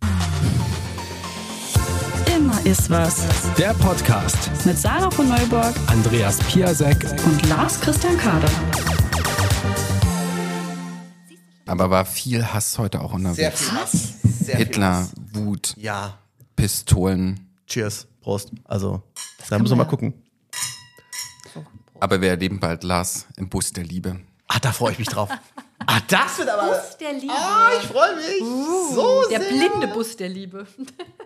Speaker 4: Immer ist was.
Speaker 5: Der Podcast.
Speaker 4: Mit Sarah von Neuburg
Speaker 5: Andreas Piasek.
Speaker 4: und Lars Christian Kader.
Speaker 2: Aber war viel Hass heute auch unterwegs.
Speaker 1: viel Hass. Sehr
Speaker 2: Hitler, Wut,
Speaker 1: Ja.
Speaker 2: Pistolen.
Speaker 1: Cheers. Prost. Also, da müssen wir mal
Speaker 3: ja.
Speaker 1: gucken.
Speaker 2: Aber wir erleben bald Lars im Bus der Liebe.
Speaker 1: Ah, da freue ich mich drauf. ah, das wird aber.
Speaker 3: der Liebe.
Speaker 1: Ah, ich freue mich. so
Speaker 3: der
Speaker 1: sehr.
Speaker 3: blinde Bus der Liebe.